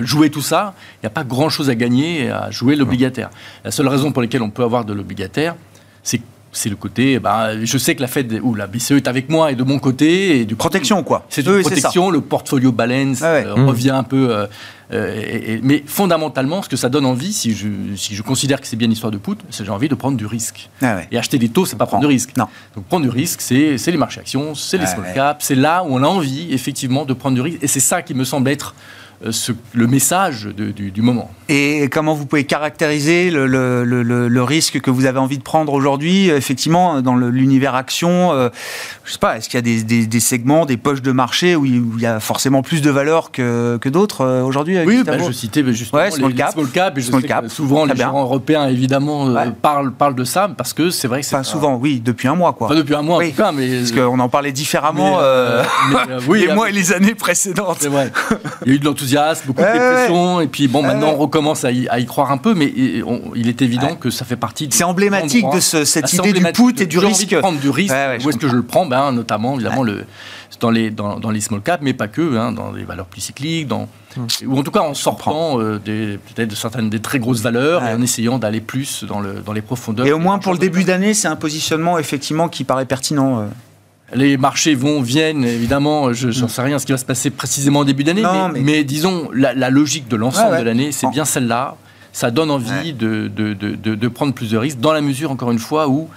joué tout ça, il n'y a pas grand-chose à gagner à jouer l'obligataire. La seule raison pour laquelle on peut avoir de l'obligataire, c'est c'est le côté, bah, je sais que la Fed ou la BCE est avec moi et de mon côté. Et du protection, quoi. C'est une protection, le portfolio balance euh, revient un peu. Euh, euh, mais fondamentalement, ce que ça donne envie, si je, si je considère que c'est bien une histoire de put, c'est j'ai envie de prendre du risque. Ah et acheter des taux, c'est pas prendre du risque. Non. Donc prendre du risque, c'est les marchés actions, c'est les small caps, c'est là où on a envie, effectivement, de prendre du risque. Et c'est ça qui me semble être ce, le message du, du, moment. Et comment vous pouvez caractériser le, le, le, risque que vous avez envie de prendre aujourd'hui, effectivement, dans l'univers action euh, Je sais pas, est-ce qu'il y a des, des, des, segments, des poches de marché où il y a forcément plus de valeur que, que d'autres euh, aujourd'hui Oui, bah, je citais bah, justement small les, cap. small cap, et je sais cap. souvent les gérants européens, évidemment, euh, parlent, parlent de ça, parce que c'est vrai que c'est... Pas souvent, oui, depuis un mois, quoi. Pas depuis un mois, en tout cas, mais... Parce qu'on en parlait différemment oui, [LAUGHS] les mois et les années précédentes. C'est vrai. Il y a eu de l'enthousiasme, [LAUGHS] beaucoup de dépression, et puis bon, maintenant on recommence à y, croire un peu, mais il est évident que ça fait partie. C'est emblématique de cette idée du put et du risque. De prendre du risque. où est-ce que je le prends? Ben, Notamment, évidemment, le, dans, les, dans, les small caps, mais pas que, hein, dans les valeurs plus cycliques, dans, hum. ou en tout cas en sortant euh, peut-être de certaines des très grosses valeurs et en essayant d'aller plus dans, le, dans les profondeurs. Et au moins pour le début d'année, c'est un positionnement effectivement qui paraît pertinent. Euh les marchés vont, viennent, évidemment, je n'en sais rien ce qui va se passer précisément au début d'année, mais, disons, la, logique de l'ensemble de l'année, c'est bien celle-là. Ça donne envie de, de, de, prendre plus de risques, dans la mesure, encore une fois, où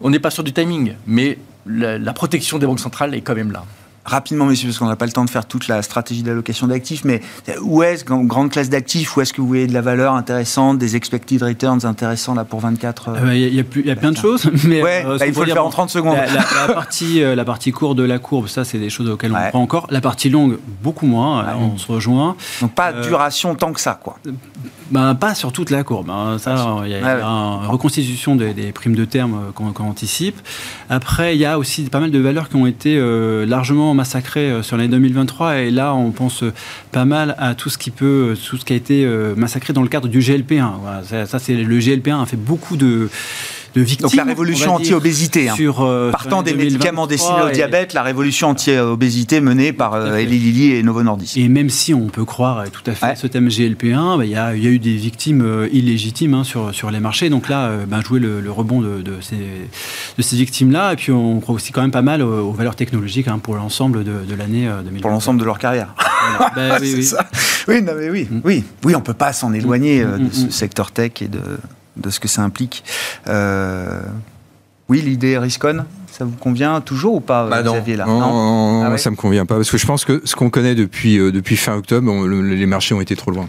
on n'est pas sûr du timing, mais la protection des banques centrales est quand même là rapidement, messieurs, parce qu'on n'a pas le temps de faire toute la stratégie d'allocation d'actifs, mais où est-ce, grande classe d'actifs, où est-ce que vous voyez de la valeur intéressante, des expected returns intéressants là pour 24 euh, euh, Il y, a, y, a plein de choses, mais euh, bah, il faut le faire en 30 secondes. La, [LAUGHS] partie, la partie courte de la courbe, ça, c'est des choses auxquelles on prend encore. La partie longue, beaucoup moins, on se rejoint. Donc pas duration tant que ça, quoi. Ben, pas sur toute la courbe. Hein. Ça, il y a, une reconstitution des, primes de terme qu'on anticipe. Après, il y a aussi pas mal de valeurs qui ont été largement massacré euh, sur l'année 2023 et là on pense euh, pas mal à tout ce qui peut, tout ce qui a été euh, massacré dans le cadre du GLP1. ça, c'est le GLP1 a fait beaucoup de de victimes. Donc la révolution anti-obésité. Hein. Euh, Partant des médicaments destinés au diabète, la révolution anti-obésité menée par euh, Eli Lilly et Novo Nordisk. Et même si on peut croire tout à fait ce thème GLP1, bah, il y, a, eu des victimes euh, illégitimes hein, sur, sur les marchés. Donc là, bah, jouer le, rebond de, ces, de ces victimes-là. Et puis on croit aussi quand même pas mal aux, valeurs technologiques hein, pour l'ensemble de, de l'année 2020. Pour l'ensemble de leur carrière. [LAUGHS] Bah, oui, oui. Ça. oui, non, mais oui, mm. oui, oui, on peut pas s'en éloigner mm, mm, de ce secteur tech et de, de ce que ça implique. Euh, oui, l'idée Riscon, ça vous convient toujours ou pas, bah Xavier là Non, ah ça me convient pas parce que je pense que ce qu'on connaît depuis euh, depuis fin octobre, les marchés ont été trop loin.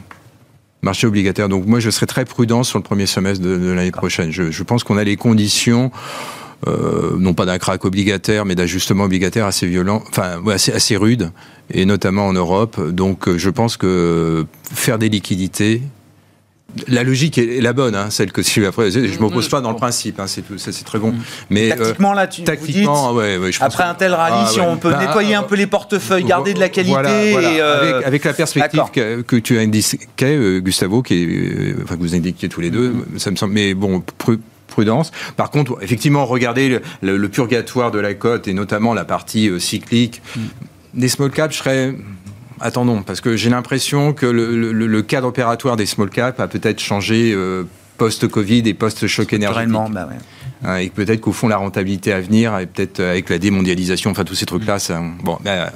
Marché obligataire. Donc moi, je serais très prudent sur le premier semestre de, l'année prochaine. Je, je pense qu'on a les conditions. Euh, non pas d'un crack obligataire, mais d'ajustement obligataire assez violent, enfin assez, assez rude, et notamment en Europe. Donc je pense que faire des liquidités, la logique est la bonne, hein, celle que tu après. Je ne mm, m'oppose pas dans le principe, hein, c'est très bon. Mm. Mais tactiquement là, tu tactiquement, ouais, ouais, je après un tel rallye, ah, si on peut bah, nettoyer un peu les portefeuilles, garder de la qualité, Et, euh, avec, la perspective que, tu as indiqué, euh, Gustavo, qui est, euh, enfin que vous indiquiez tous les deux, mm. ça me semble. Mais bon. prudence. Par contre, effectivement, regardez le, purgatoire de la cote et notamment la partie cyclique. Des small caps, je serais attendons, parce que j'ai l'impression que le, cadre opératoire des small caps a peut-être changé euh, post-Covid et post-choc énergétique. Bah hein, et peut-être qu'au fond, la rentabilité à venir, et peut-être avec la démondialisation, enfin tous ces trucs-là, ça, bon, bah,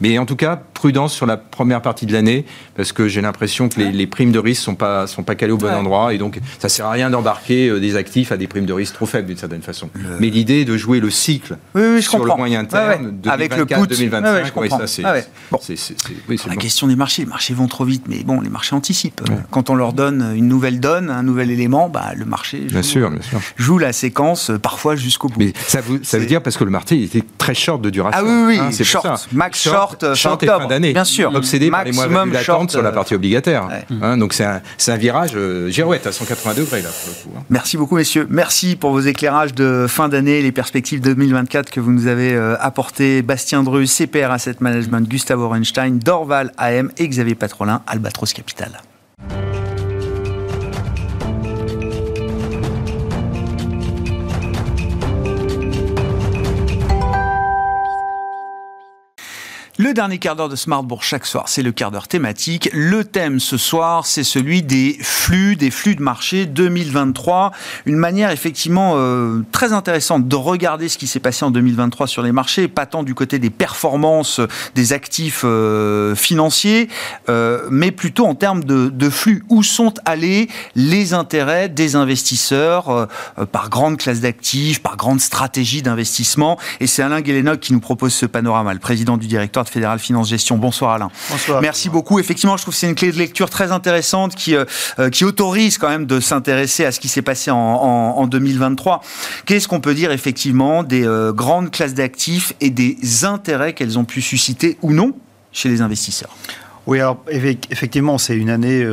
mais en tout cas, prudence sur la première partie de l'année, parce que j'ai l'impression que les, primes de risque sont pas sont pas calées au bon endroit, et donc ça sert à rien d'embarquer euh, des actifs à des primes de risque trop faibles d'une certaine façon. Mais l'idée de jouer le cycle sur le moyen terme, avec le put, 2025, ça c'est. la question des marchés, les marchés vont trop vite, mais bon, les marchés anticipent. Quand on leur donne une nouvelle donne, un nouvel élément, bah, le marché joue, bien sûr, bien sûr. joue la séquence euh, parfois jusqu'au bout. Mais ça, ça veut dire parce que le marché était très short de duration. Ah oui, oui, hein, c'est short, max short, euh, short, fin d'année. Bien sûr. Obsédé par les mois d'attente sur la partie obligataire. Hein, donc c'est un, un, virage euh, girouette à 180 degrés là pour le coup. Hein. Merci beaucoup messieurs. Merci pour vos éclairages de fin d'année, les perspectives 2024 que vous nous avez euh, apportées. Bastien Dreux, CPR Asset Management, Gustave Orenstein, Dorval AM et Xavier Patrolin, Albatros Capital. Le dernier quart d'heure de Smartbourg chaque soir, c'est le quart d'heure thématique. Le thème ce soir, c'est celui des flux, des flux de marché 2023. Une manière effectivement euh, très intéressante de regarder ce qui s'est passé en 2023 sur les marchés, pas tant du côté des performances des actifs euh, financiers, euh, mais plutôt en termes de, flux. Où sont allés les intérêts des investisseurs par grande classe d'actifs, par grande stratégie d'investissement? Et c'est Alain Guélénoc qui nous propose ce panorama, le président du directeur Fédéral Finance Gestion. Bonsoir Alain. Bonsoir. Merci beaucoup. Effectivement, je trouve que c'est une clé de lecture très intéressante qui, euh, euh, qui autorise quand même de s'intéresser à ce qui s'est passé en, en, 2023. Qu'est-ce qu'on peut dire effectivement des euh, grandes classes d'actifs et des intérêts qu'elles ont pu susciter ou non chez les investisseurs? Oui, alors effectivement, c'est une année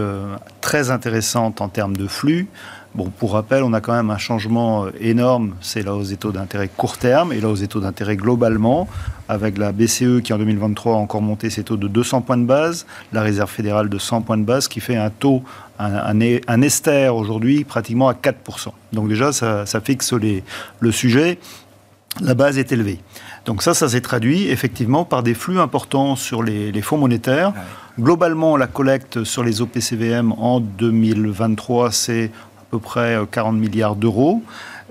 très intéressante en termes de flux. Bon, pour rappel, on a quand même un changement énorme, c'est la hausse des taux d'intérêt court terme et la hausse des taux d'intérêt globalement, avec la BCE qui en 2023 a encore monté ses taux de 200 points de base, la Réserve fédérale de 100 points de base, qui fait un taux, un, un, ester aujourd'hui pratiquement à 4%. Donc déjà, ça, fixe les, le sujet. La base est élevée. Donc ça, ça s'est traduit effectivement par des flux importants sur les, fonds monétaires. Globalement, la collecte sur les OPCVM en 2023, c'est à peu près 40 euh, milliards d'euros.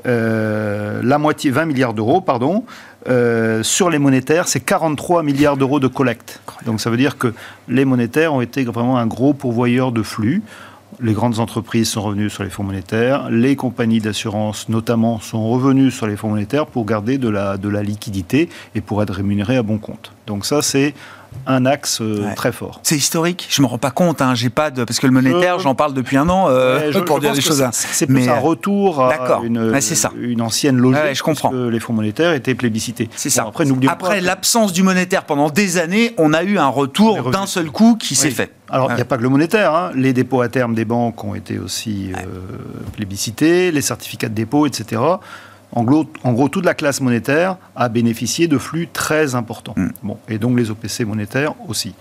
Euh, la moitié, 20 milliards d'euros, pardon. Euh, sur les monétaires, c'est 43 milliards d'euros de collecte. Donc ça veut dire que les monétaires ont été vraiment un gros pourvoyeur de flux. Les grandes entreprises sont revenues sur les fonds monétaires, les compagnies d'assurance notamment sont revenues sur les fonds monétaires pour garder de la, de la liquidité et pour être rémunérées à bon compte. Donc ça c'est un axe euh, très fort. C'est historique. Je me rends pas compte. Hein. J'ai pas de parce que le monétaire, j'en parle depuis un an euh, pour dire des choses. C'est plus un retour à une, ça. une ancienne logique. je comprends. Que les fonds monétaires étaient plébiscités. C'est ça. après, après l'absence du monétaire pendant des années, on a eu un retour d'un seul coup qui s'est fait. Alors, il n'y a pas que le monétaire. Hein. Les dépôts à terme des banques ont été aussi euh, plébiscités, les certificats de dépôt, etc. En gros, toute la classe monétaire a bénéficié de flux très importants. Mm. Bon, et donc les OPC monétaires aussi.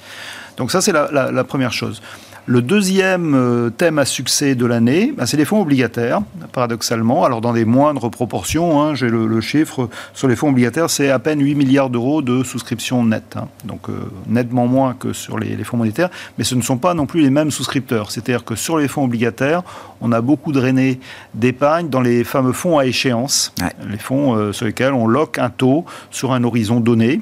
Donc ça, c'est la, première chose. Le deuxième euh, thème à succès de l'année, ben, c'est les fonds obligataires, paradoxalement. Alors dans des moindres proportions, hein, j'ai le, chiffre sur les fonds obligataires, c'est à peine 8 milliards d'euros de souscriptions nettes. Hein. Donc euh, nettement moins que sur les, fonds monétaires, mais ce ne sont pas non plus les mêmes souscripteurs. C'est-à-dire que sur les fonds obligataires, on a beaucoup drainé d'épargne dans les fameux fonds à échéance, les fonds euh, sur lesquels on loque un taux sur un horizon donné.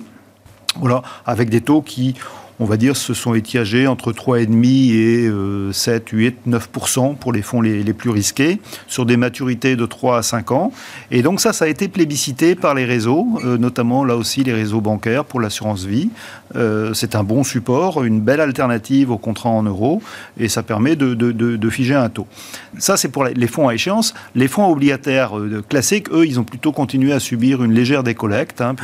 Voilà, avec des taux qui on va dire, se sont étiagés entre 3,5 et 7, 8, 9% pour les fonds les, plus risqués, sur des maturités de 3 à 5 ans. Et donc ça, ça a été plébiscité par les réseaux, euh, notamment là aussi les réseaux bancaires pour l'assurance vie. Euh, c'est un bon support, une belle alternative au contrat en euros, et ça permet de, figer un taux. Ça, c'est pour les fonds à échéance. Les fonds obligataires euh, classiques, eux, ils ont plutôt continué à subir une légère décollecte, hein,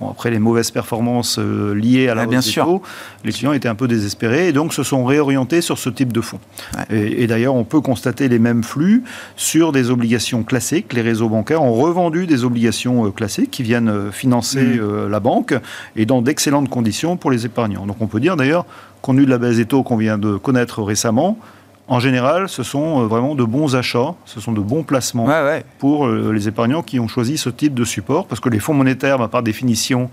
après les mauvaises performances liées à la hausse des taux, les clients étaient un peu désespérés et donc se sont réorientés sur ce type de fonds. Et, d'ailleurs, on peut constater les mêmes flux sur des obligations classiques. Les réseaux bancaires ont revendu des obligations euh, classiques qui viennent euh, financer mmh. euh, la banque et dans d'excellentes conditions pour les épargnants. Donc on peut dire d'ailleurs, compte tenu de la baisse des taux qu'on vient de connaître récemment, en général, ce sont vraiment de bons achats, ce sont de bons placements pour les épargnants qui ont choisi ce type de support, parce que les fonds monétaires, bah, par définition,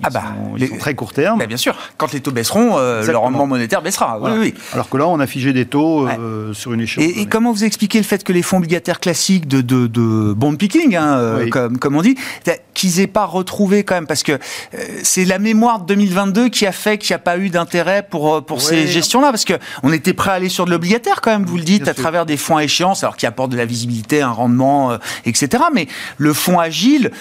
ils, ah bah, sont, très court terme. Bah, bien sûr, quand les taux baisseront, euh, le rendement monétaire baissera. Oui, Alors que là, on a figé des taux euh, sur une échelle. Et, comment vous expliquez le fait que les fonds obligataires classiques de, de, de bond picking, hein, euh, comme, comme on dit, qu'ils n'aient pas retrouvé quand même Parce que c'est la mémoire de 2022 qui a fait qu'il n'y a pas eu d'intérêt pour, pour ces gestions-là. Parce qu'on était prêt à aller sur de l'obligataire quand même, vous le dites, à travers des fonds à échéance, alors qui apportent de la visibilité, un rendement, etc. Mais le fonds agile,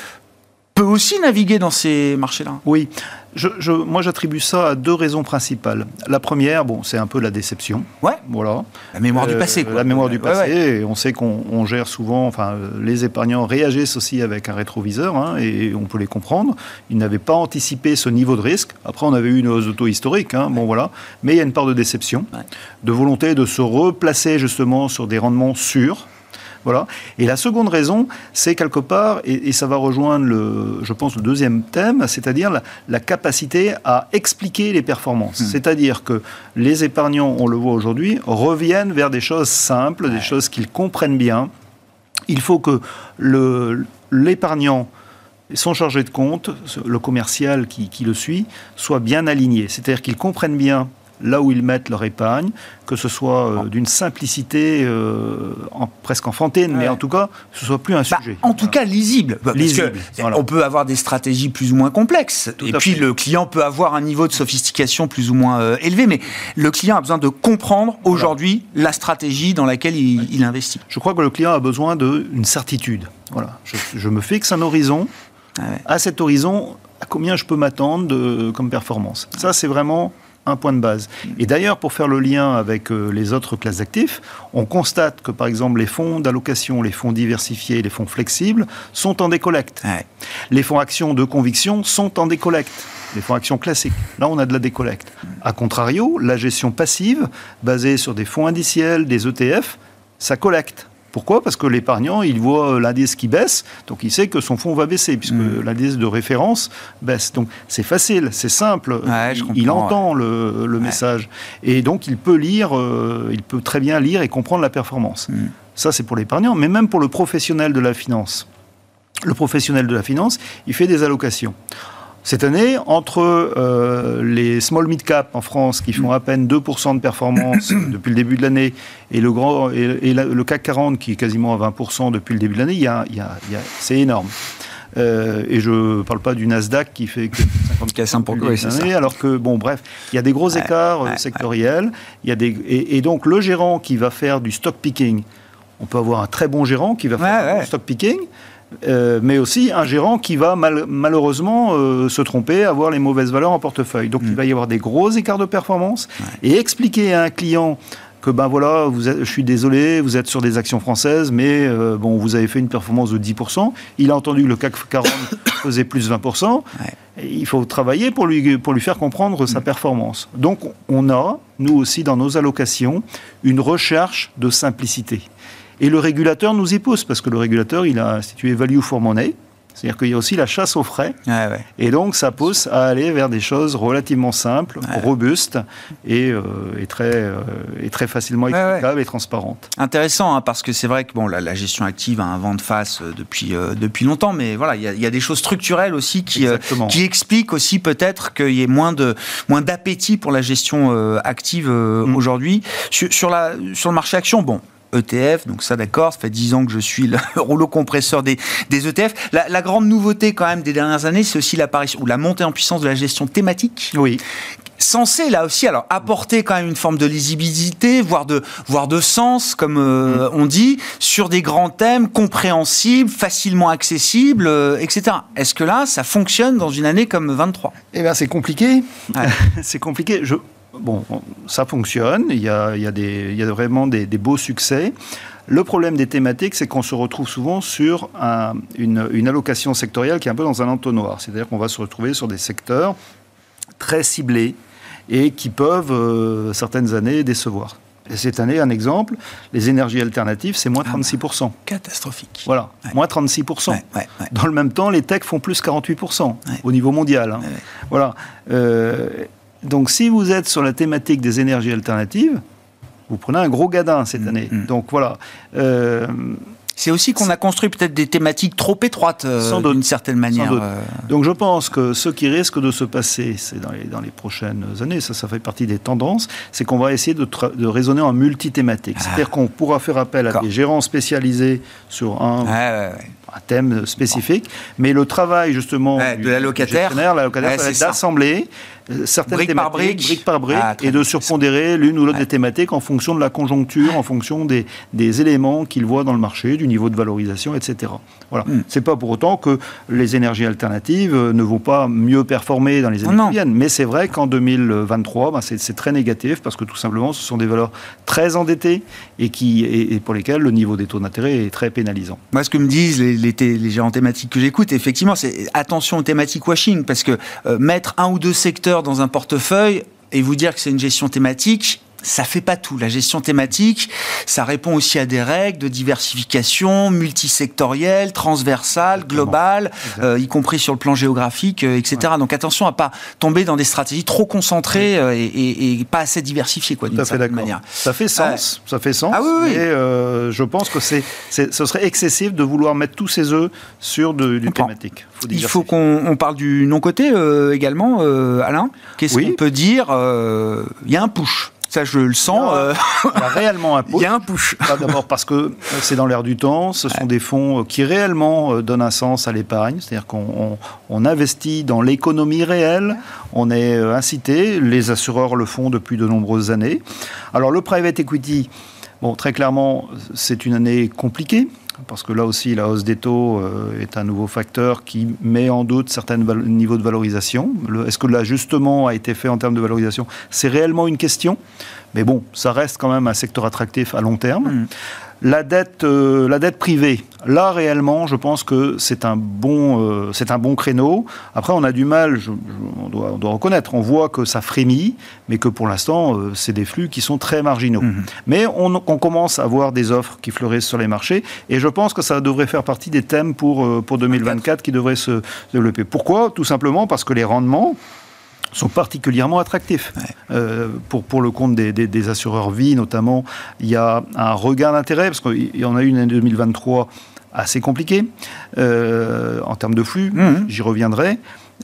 peut aussi naviguer dans ces marchés-là. Oui. Je, moi, j'attribue ça à deux raisons principales. La première, bon, c'est un peu la déception. Ouais. Voilà. La mémoire du passé. Quoi. La mémoire du passé. Et on sait qu'on gère souvent. Enfin, les épargnants réagissent aussi avec un rétroviseur, hein, et on peut les comprendre. Ils n'avaient pas anticipé ce niveau de risque. Après, on avait eu une hausse historique. Hein, bon, voilà. Mais il y a une part de déception, de volonté de se replacer justement sur des rendements sûrs voilà. Et la seconde raison, c'est quelque part, et, ça va rejoindre, le, je pense, le deuxième thème, c'est-à-dire la, capacité à expliquer les performances. Hmm. C'est-à-dire que les épargnants, on le voit aujourd'hui, reviennent vers des choses simples, des choses qu'ils comprennent bien. Il faut que l'épargnant son chargé de compte, le commercial qui, qui le suit, soit bien aligné. C'est-à-dire qu'ils comprennent bien là où ils mettent leur épargne, que ce soit euh, d'une simplicité euh, presque enfantine, mais en tout cas, que ce soit plus un bah, sujet. En tout cas, lisible. On peut avoir des stratégies plus ou moins complexes, et puis le client peut avoir un niveau de sophistication plus ou moins euh, élevé, mais le client a besoin de comprendre aujourd'hui la stratégie dans laquelle il, investit. Je crois que le client a besoin d'une certitude. Voilà. Je, me fixe un horizon. Ah à cet horizon, à combien je peux m'attendre comme performance? Ça, c'est vraiment un point de base. Et d'ailleurs, pour faire le lien avec euh, les autres classes d'actifs, on constate que par exemple les fonds d'allocation, les fonds diversifiés, les fonds flexibles sont en décollecte. Les fonds actions de conviction sont en décollecte. Les fonds actions classiques. Là, on a de la décollecte. A contrario, la gestion passive, basée sur des fonds indiciels, des ETF, ça collecte. Pourquoi? Parce que l'épargnant, il voit l'indice qui baisse, donc il sait que son fonds va baisser, puisque mm. l'indice de référence baisse. Donc c'est facile, c'est simple, il, entend le, message. Et donc il peut lire, euh, il peut très bien lire et comprendre la performance. Mm. Ça, c'est pour l'épargnant, mais même pour le professionnel de la finance. Le professionnel de la finance, il fait des allocations. Cette année, entre euh, les small mid cap en France qui font à peine 2% de performance [COUGHS] depuis le début de l'année et le grand et, le CAC 40 qui est quasiment à 20% depuis le début de l'année, il y a, c'est énorme. Euh, et je ne parle pas du Nasdaq qui fait que 50 années, alors que bon bref, il y a des gros écarts euh, sectoriels. Il y a des et, donc le gérant qui va faire du stock picking, on peut avoir un très bon gérant qui va faire du stock picking. Euh, mais aussi un gérant qui va malheureusement euh, se tromper, avoir les mauvaises valeurs en portefeuille. Donc il mm. va y avoir des gros écarts de performance et expliquer à un client que ben voilà, vous je suis désolé, vous êtes sur des actions françaises, mais euh, bon, vous avez fait une performance de 10%. Il a entendu que le CAC 40 [COUGHS] faisait plus 20%. il faut travailler pour lui, pour lui faire comprendre sa mm. performance. Donc on a, nous aussi, dans nos allocations, une recherche de simplicité. Et le régulateur nous y pousse, parce que le régulateur, il a institué Value for Money. C'est-à-dire qu'il y a aussi la chasse aux frais. Et donc, ça pousse à aller vers des choses relativement simples, robustes et, euh, et, très, euh, et très facilement explicables et transparentes. Intéressant, hein, parce que c'est vrai que bon, la, gestion active a un vent de face euh, depuis, depuis longtemps, mais voilà, il y, a des choses structurelles aussi qui, qui expliquent aussi peut-être qu'il y ait moins de moins d'appétit pour la gestion active mm. aujourd'hui. Sur, sur, la, sur le marché action, bon, ETF, donc ça d'accord, ça fait 10 ans que je suis le [LAUGHS] rouleau compresseur des, des ETF. La, grande nouveauté quand même des dernières années, c'est aussi l'apparition ou la montée en puissance de la gestion thématique. Oui censé là aussi alors apporter quand même une forme de lisibilité, voire de voire de sens, comme euh, on dit, sur des grands thèmes compréhensibles, facilement accessibles, euh, etc. Est-ce que là, ça fonctionne dans une année comme 23 Eh bien, c'est compliqué. [LAUGHS] c'est compliqué. Je, bon, ça fonctionne, il y a, vraiment des, beaux succès. Le problème des thématiques, c'est qu'on se retrouve souvent sur une, allocation sectorielle qui est un peu dans un entonnoir. C'est-à-dire qu'on va se retrouver sur des secteurs très ciblés et qui peuvent, euh, certaines années, décevoir. Et cette année, un exemple, les énergies alternatives, c'est moins 36%. Ah, catastrophique. Voilà, moins 36%. Dans le même temps, les techs font plus 48% au niveau mondial. Hein. Voilà. Euh, donc si vous êtes sur la thématique des énergies alternatives, vous prenez un gros gadin cette mm, année. Mm. Donc voilà. Euh, c'est aussi qu'on a construit peut-être des thématiques trop étroites euh, d'une certaine manière. Euh. Donc je pense que ce qui risque de se passer, c'est dans les, dans les prochaines années, ça, ça fait partie des tendances, c'est qu'on va essayer de, de raisonner en multithématique. Ah. C'est-à-dire qu'on pourra faire appel à des gérants spécialisés sur un, un thème spécifique, mais le travail justement de l'allocataire, l'allocataire, ouais, d'assembler certaines brique thématiques, par brique, par brique, ah, et de surpondérer l'une ou l'autre des thématiques en fonction de la conjoncture, en fonction des, des éléments qu'il voit dans le marché, du niveau de valorisation, etc. Voilà. Hmm. C'est pas pour autant que les énergies alternatives euh, ne vont pas mieux performer dans les années qui viennent, mais c'est vrai qu'en 2023, ben c'est très négatif parce que tout simplement, ce sont des valeurs très endettées et, qui, et, pour lesquelles le niveau des taux d'intérêt est très pénalisant. Moi, ce que me disent les, les, les gérants thématiques que j'écoute, effectivement, c'est attention aux thématiques washing parce que euh, mettre un ou deux secteurs dans un portefeuille et vous dire que c'est une gestion thématique, ça fait pas tout. La gestion thématique, ça répond aussi à des règles de diversification multisectorielle, transversale, globale, euh, y compris sur le plan géographique, euh, etc. Donc attention à pas tomber dans des stratégies trop concentrées euh, et, pas assez diversifiées, quoi, d'une certaine manière. Ça fait sens, ça fait sens. Ah, oui, oui. je pense que c'est, ce serait excessif de vouloir mettre tous ses œufs sur de, du thématique. Il faut qu'on parle du non-côté également, Alain. Qu'est-ce qu'on peut dire Il y a un push. Ça, je le sens. Euh. Il y a, réellement un push. [LAUGHS] Il y a un push. D'abord parce que c'est dans l'air du temps. Ce sont des fonds euh, qui réellement euh, donnent un sens à l'épargne. C'est-à-dire qu'on investit dans l'économie réelle. On est incité. Les assureurs le font depuis de nombreuses années. Alors, le private equity, bon, très clairement, c'est une année compliquée parce que là aussi, la hausse des taux euh, est un nouveau facteur qui met en doute certains niveaux de valorisation. Est-ce que l'ajustement a été fait en termes de valorisation? C'est réellement une question. Mais bon, ça reste quand même un secteur attractif à long terme. Mmh. La dette, euh, la dette privée, là réellement, je pense que c'est un bon, euh, c'est un bon créneau. Après, on a du mal, on, doit, doit, reconnaître, on voit que ça frémit, mais que pour l'instant, euh, c'est des flux qui sont très marginaux. Mhm. Mais on, on, commence à voir des offres qui fleurissent sur les marchés, et je pense que ça devrait faire partie des thèmes pour, pour 2024 qui devraient se développer. Pourquoi? Tout simplement parce que les rendements sont particulièrement attractifs. Euh, pour, pour le compte des, des, assureurs vie, notamment, il y a un regain d'intérêt, parce qu'il y en a eu une année 2023 assez compliquée euh, en termes de flux, mmh. j'y reviendrai.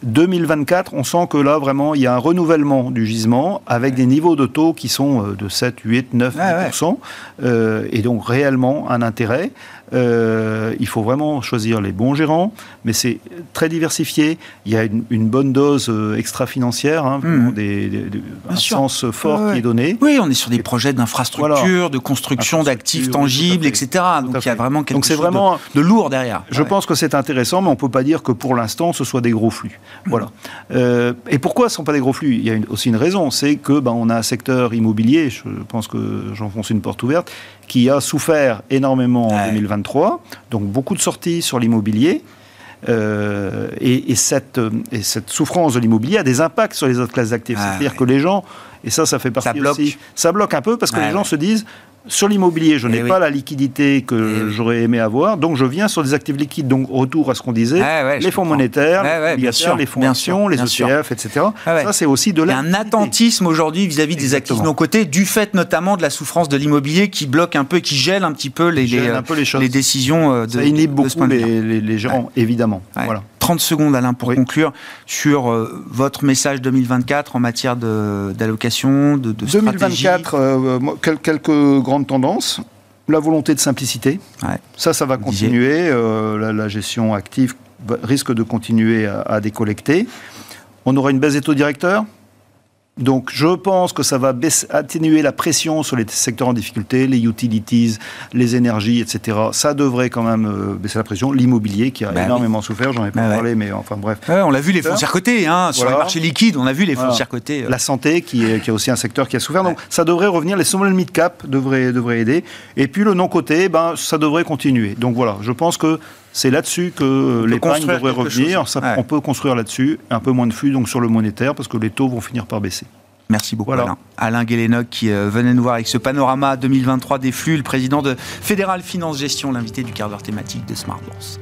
2024, on sent que là, vraiment, il y a un renouvellement du gisement avec des niveaux de taux qui sont euh, de 7, 8, 9, 10%, et donc réellement un intérêt. Euh, il faut vraiment choisir les bons gérants, mais c'est très diversifié. Il y a une, bonne dose euh, extra-financière, hein, mmh. des, un sens fort qui est donné. Oui, on est sur des projets d'infrastructure, de construction d'actifs tangibles, etc. Donc il y a vraiment quelque chose vraiment, de, lourd derrière. Je pense que c'est intéressant, mais on ne peut pas dire que pour l'instant ce soit des gros flux. Mmh. Voilà. Euh, et pourquoi ce ne sont pas des gros flux? Il y a aussi une raison, c'est que ben, on a un secteur immobilier, je pense que j'enfonce une porte ouverte, qui a souffert énormément en 2023, donc beaucoup de sorties sur l'immobilier. Euh, et, cette, et, cette, souffrance de l'immobilier a des impacts sur les autres classes d'actifs. C'est-à-dire que les gens, et ça, ça fait partie ça bloque. aussi, ça bloque un peu parce que les gens se disent, Sur l'immobilier, je n'ai pas la liquidité que j'aurais aimé avoir, donc je viens sur des actifs liquides. Donc retour à ce qu'on disait, les fonds monétaires, bien sûr, les fonds actions, les ETF, etc. Ça, c'est aussi de la. Il y a un attentisme aujourd'hui vis-à-vis des actifs non cotés, du fait notamment de la souffrance de l'immobilier qui bloque un peu et qui gèle un petit peu les, les, décisions de. Ça inhibe beaucoup les, les, gens, évidemment. Voilà. 30 secondes, Alain, pour conclure sur euh, votre message 2024 en matière d'allocation, de, de, 2024, euh, quelques grandes tendances. La volonté de simplicité. Ça, ça va continuer. Euh, la, gestion active risque de continuer à, à décollecter. On aura une baisse des taux directeurs donc je pense que ça va atténuer la pression sur les secteurs en difficulté, les utilities, les énergies, etc. Ça devrait quand même euh, baisser la pression. L'immobilier qui a bah énormément souffert, j'en ai pas bah parlé, mais enfin bref. on l'a vu les foncières cotées, hein, sur les marchés liquides, on a vu les foncières cotées. Euh. La santé qui est, qui est, aussi un secteur qui a souffert. Donc ça devrait revenir, les small mid cap devraient, devraient aider. Et puis le non coté, ben, ça devrait continuer. Donc voilà, je pense que c'est là-dessus que l'épargne devrait revenir. On peut construire là-dessus, un peu moins de flux donc sur le monétaire, parce que les taux vont finir par baisser. Merci beaucoup Alain. Alain Guélénoc qui euh, venait nous voir avec ce panorama 2023 des flux, le président de Fédéral Finance Gestion, l'invité du quart d'heure thématique de Smart Bourse.